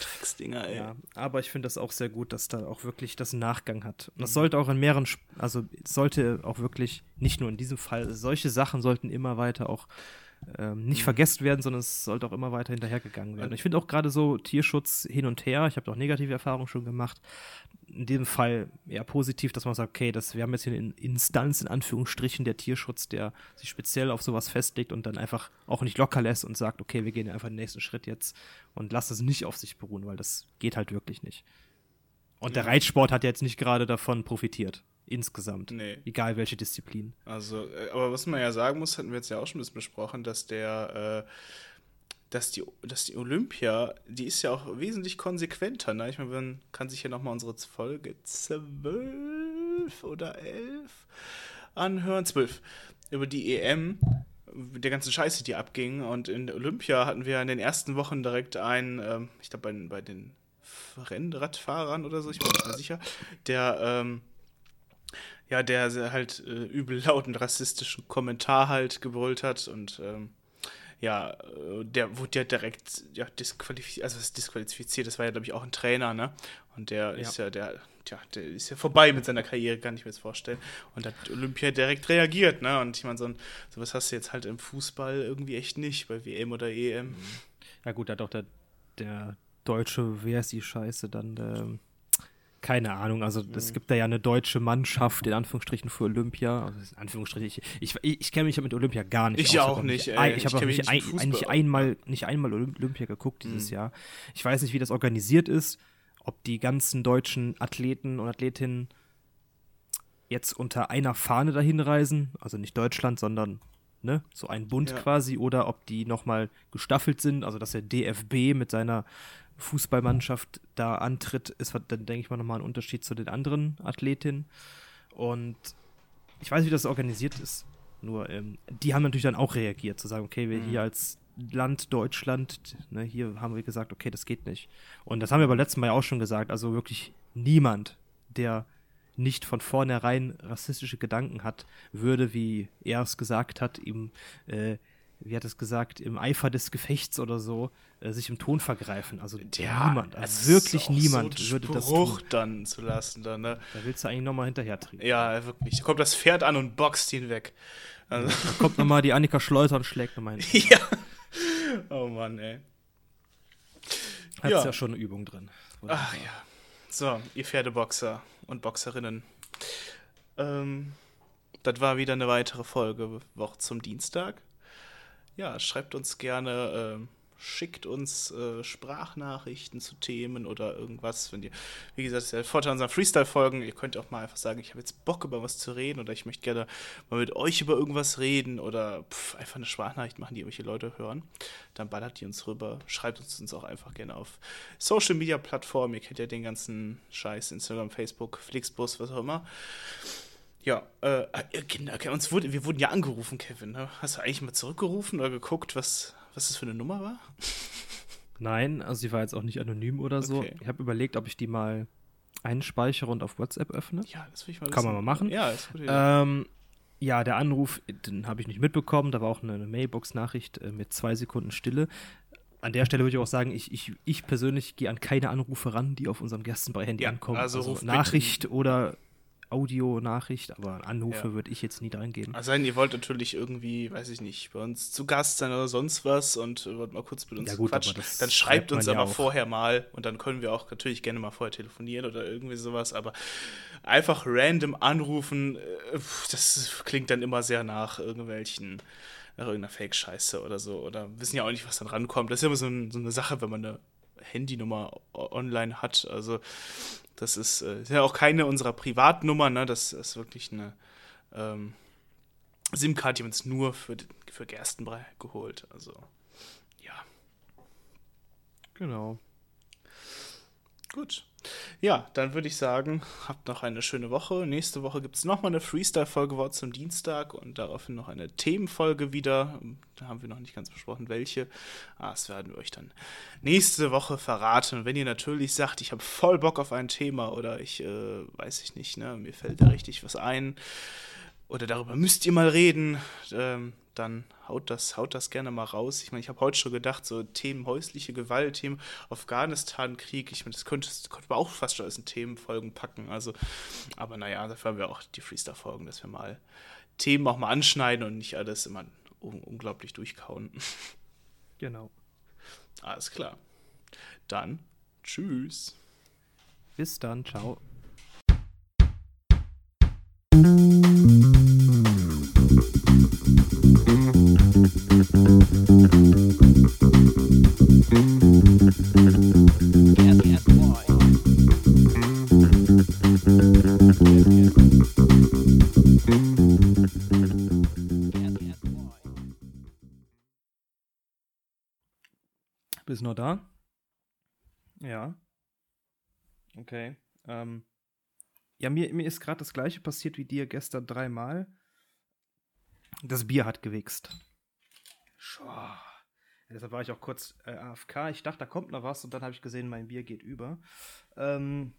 Drecksdinger, ey. Ja, aber ich finde das auch sehr gut, dass da auch wirklich das Nachgang hat. Und das mhm. sollte auch in mehreren, also sollte auch wirklich, nicht nur in diesem Fall, solche Sachen sollten immer weiter auch ähm, nicht mhm. vergessen werden, sondern es sollte auch immer weiter hinterhergegangen werden. Ich finde auch gerade so Tierschutz hin und her, ich habe auch negative Erfahrungen schon gemacht, in dem Fall eher positiv, dass man sagt, okay, das, wir haben jetzt hier eine Instanz in Anführungsstrichen der Tierschutz, der sich speziell auf sowas festlegt und dann einfach auch nicht locker lässt und sagt, okay, wir gehen einfach den nächsten Schritt jetzt und lasst es nicht auf sich beruhen, weil das geht halt wirklich nicht. Und der Reitsport hat jetzt nicht gerade davon profitiert. Insgesamt. Nee. Egal welche Disziplin. Also, äh, aber was man ja sagen muss, hatten wir jetzt ja auch schon ein bisschen besprochen, dass der, äh, dass die, dass die Olympia, die ist ja auch wesentlich konsequenter. Ne? Ich meine, man kann sich ja nochmal unsere Folge 12 oder 11 anhören. 12. Über die EM, der ganzen Scheiße, die abging. Und in Olympia hatten wir in den ersten Wochen direkt einen, ähm, ich glaube, bei, bei den Rennradfahrern oder so, ich bin nicht mehr sicher, der, ähm, ja, der halt äh, übel lauten rassistischen Kommentar halt gebrüllt hat und ähm, ja, äh, der wurde ja direkt ja, disqualifiziert, also was disqualifiziert, das war ja, glaube ich, auch ein Trainer, ne? Und der ja. ist ja, der, tja, der ist ja vorbei mit seiner Karriere, kann ich mir das vorstellen. Und hat Olympia direkt reagiert, ne? Und ich meine, so ein, sowas hast du jetzt halt im Fußball irgendwie echt nicht, bei WM oder EM. Ja gut, da hat auch der, der deutsche, wer ist die Scheiße, dann der, keine Ahnung, also es mhm. gibt da ja eine deutsche Mannschaft, in Anführungsstrichen, für Olympia. Also in Anführungsstrichen, ich, ich, ich, ich kenne mich mit Olympia gar nicht Ich aus. auch nicht, ey. Ich, ich habe nicht, ein, nicht, einmal, nicht einmal Olympia geguckt dieses mhm. Jahr. Ich weiß nicht, wie das organisiert ist, ob die ganzen deutschen Athleten und Athletinnen jetzt unter einer Fahne dahin reisen, also nicht Deutschland, sondern ne, so ein Bund ja. quasi, oder ob die nochmal gestaffelt sind, also dass der DFB mit seiner Fußballmannschaft da antritt, ist dann, denke ich mal, nochmal ein Unterschied zu den anderen Athletinnen. Und ich weiß, wie das organisiert ist. Nur, ähm, die haben natürlich dann auch reagiert, zu sagen, okay, wir mhm. hier als Land Deutschland, ne, hier haben wir gesagt, okay, das geht nicht. Und das haben wir beim letzten Mal auch schon gesagt. Also wirklich niemand, der nicht von vornherein rassistische Gedanken hat, würde, wie er es gesagt hat, ihm äh, wie hat es gesagt, im Eifer des Gefechts oder so, äh, sich im Ton vergreifen. Also ja, niemand, also wirklich niemand so würde das tun. dann zu lassen. Dann, ne? Da willst du eigentlich nochmal hinterher treten. Ja, wirklich. Da kommt das Pferd an und boxt ihn weg. Also. Ja, da kommt nochmal die Annika Schleuter und schlägt nochmal hin. ja. Oh Mann, ey. Hat ja. ja schon eine Übung drin. Ach ja. So, ihr Pferdeboxer und Boxerinnen. Ähm, das war wieder eine weitere Folge, Woche zum Dienstag ja, schreibt uns gerne, äh, schickt uns äh, Sprachnachrichten zu Themen oder irgendwas. Wenn ihr, wie gesagt, der Vorteil unserer Freestyle-Folgen. Ihr könnt auch mal einfach sagen, ich habe jetzt Bock über was zu reden oder ich möchte gerne mal mit euch über irgendwas reden oder pff, einfach eine Sprachnachricht machen, die irgendwelche Leute hören. Dann ballert die uns rüber. Schreibt uns, uns auch einfach gerne auf Social Media Plattformen. Ihr kennt ja den ganzen Scheiß, Instagram, Facebook, Flixbus, was auch immer. Ja, äh, äh Kinder, uns wurde, wir wurden ja angerufen, Kevin. Ne? Hast du eigentlich mal zurückgerufen oder geguckt, was, was das für eine Nummer war? Nein, also sie war jetzt auch nicht anonym oder so. Okay. Ich habe überlegt, ob ich die mal einspeichere und auf WhatsApp öffne. Ja, das will ich mal Kann man mal machen. Ja, ist gut. Ähm, ja, der Anruf, den habe ich nicht mitbekommen. Da war auch eine, eine Mailbox-Nachricht äh, mit zwei Sekunden Stille. An der Stelle würde ich auch sagen, ich, ich, ich persönlich gehe an keine Anrufe ran, die auf unserem Gerstenbrei-Handy ja, ankommen. Also, also Nachricht bitte. oder Audio-Nachricht, aber Anrufe ja. würde ich jetzt nie reingehen. Also ihr wollt natürlich irgendwie, weiß ich nicht, bei uns zu Gast sein oder sonst was und wollt mal kurz mit uns ja, gut, quatschen, dann schreibt uns aber ja vorher mal und dann können wir auch natürlich gerne mal vorher telefonieren oder irgendwie sowas, aber einfach random anrufen, äh, das klingt dann immer sehr nach irgendwelchen nach irgendeiner Fake-Scheiße oder so. Oder wissen ja auch nicht, was dann rankommt. Das ist immer so, ein, so eine Sache, wenn man eine Handynummer online hat. Also das ist, äh, ist ja auch keine unserer Privatnummern, ne? Das ist wirklich eine ähm, SIM-Card, die haben uns nur für, für Gerstenbrei geholt. Also, ja. Genau. Gut. Ja, dann würde ich sagen, habt noch eine schöne Woche. Nächste Woche gibt es nochmal eine Freestyle-Folge Wort zum Dienstag und daraufhin noch eine Themenfolge wieder. Da haben wir noch nicht ganz besprochen, welche. Ah, das werden wir euch dann nächste Woche verraten. Und wenn ihr natürlich sagt, ich habe voll Bock auf ein Thema oder ich, äh, weiß ich nicht, ne, mir fällt da richtig was ein oder darüber müsst ihr mal reden, ähm, dann haut das, haut das gerne mal raus. Ich meine, ich habe heute schon gedacht, so Themen häusliche Gewalt, Themen Afghanistan-Krieg, ich meine, das könnte, das könnte man auch fast schon als Themenfolgen packen. Also, aber naja, dafür haben wir auch die Freestyle-Folgen, dass wir mal Themen auch mal anschneiden und nicht alles immer un unglaublich durchkauen. Genau. Alles klar. Dann, tschüss. Bis dann, ciao. Bist noch da? Ja. Okay. Ähm. Ja, mir, mir ist gerade das gleiche passiert wie dir gestern dreimal. Das Bier hat gewichst. Schau. Deshalb war ich auch kurz äh, AFK. Ich dachte, da kommt noch was und dann habe ich gesehen, mein Bier geht über. Ähm,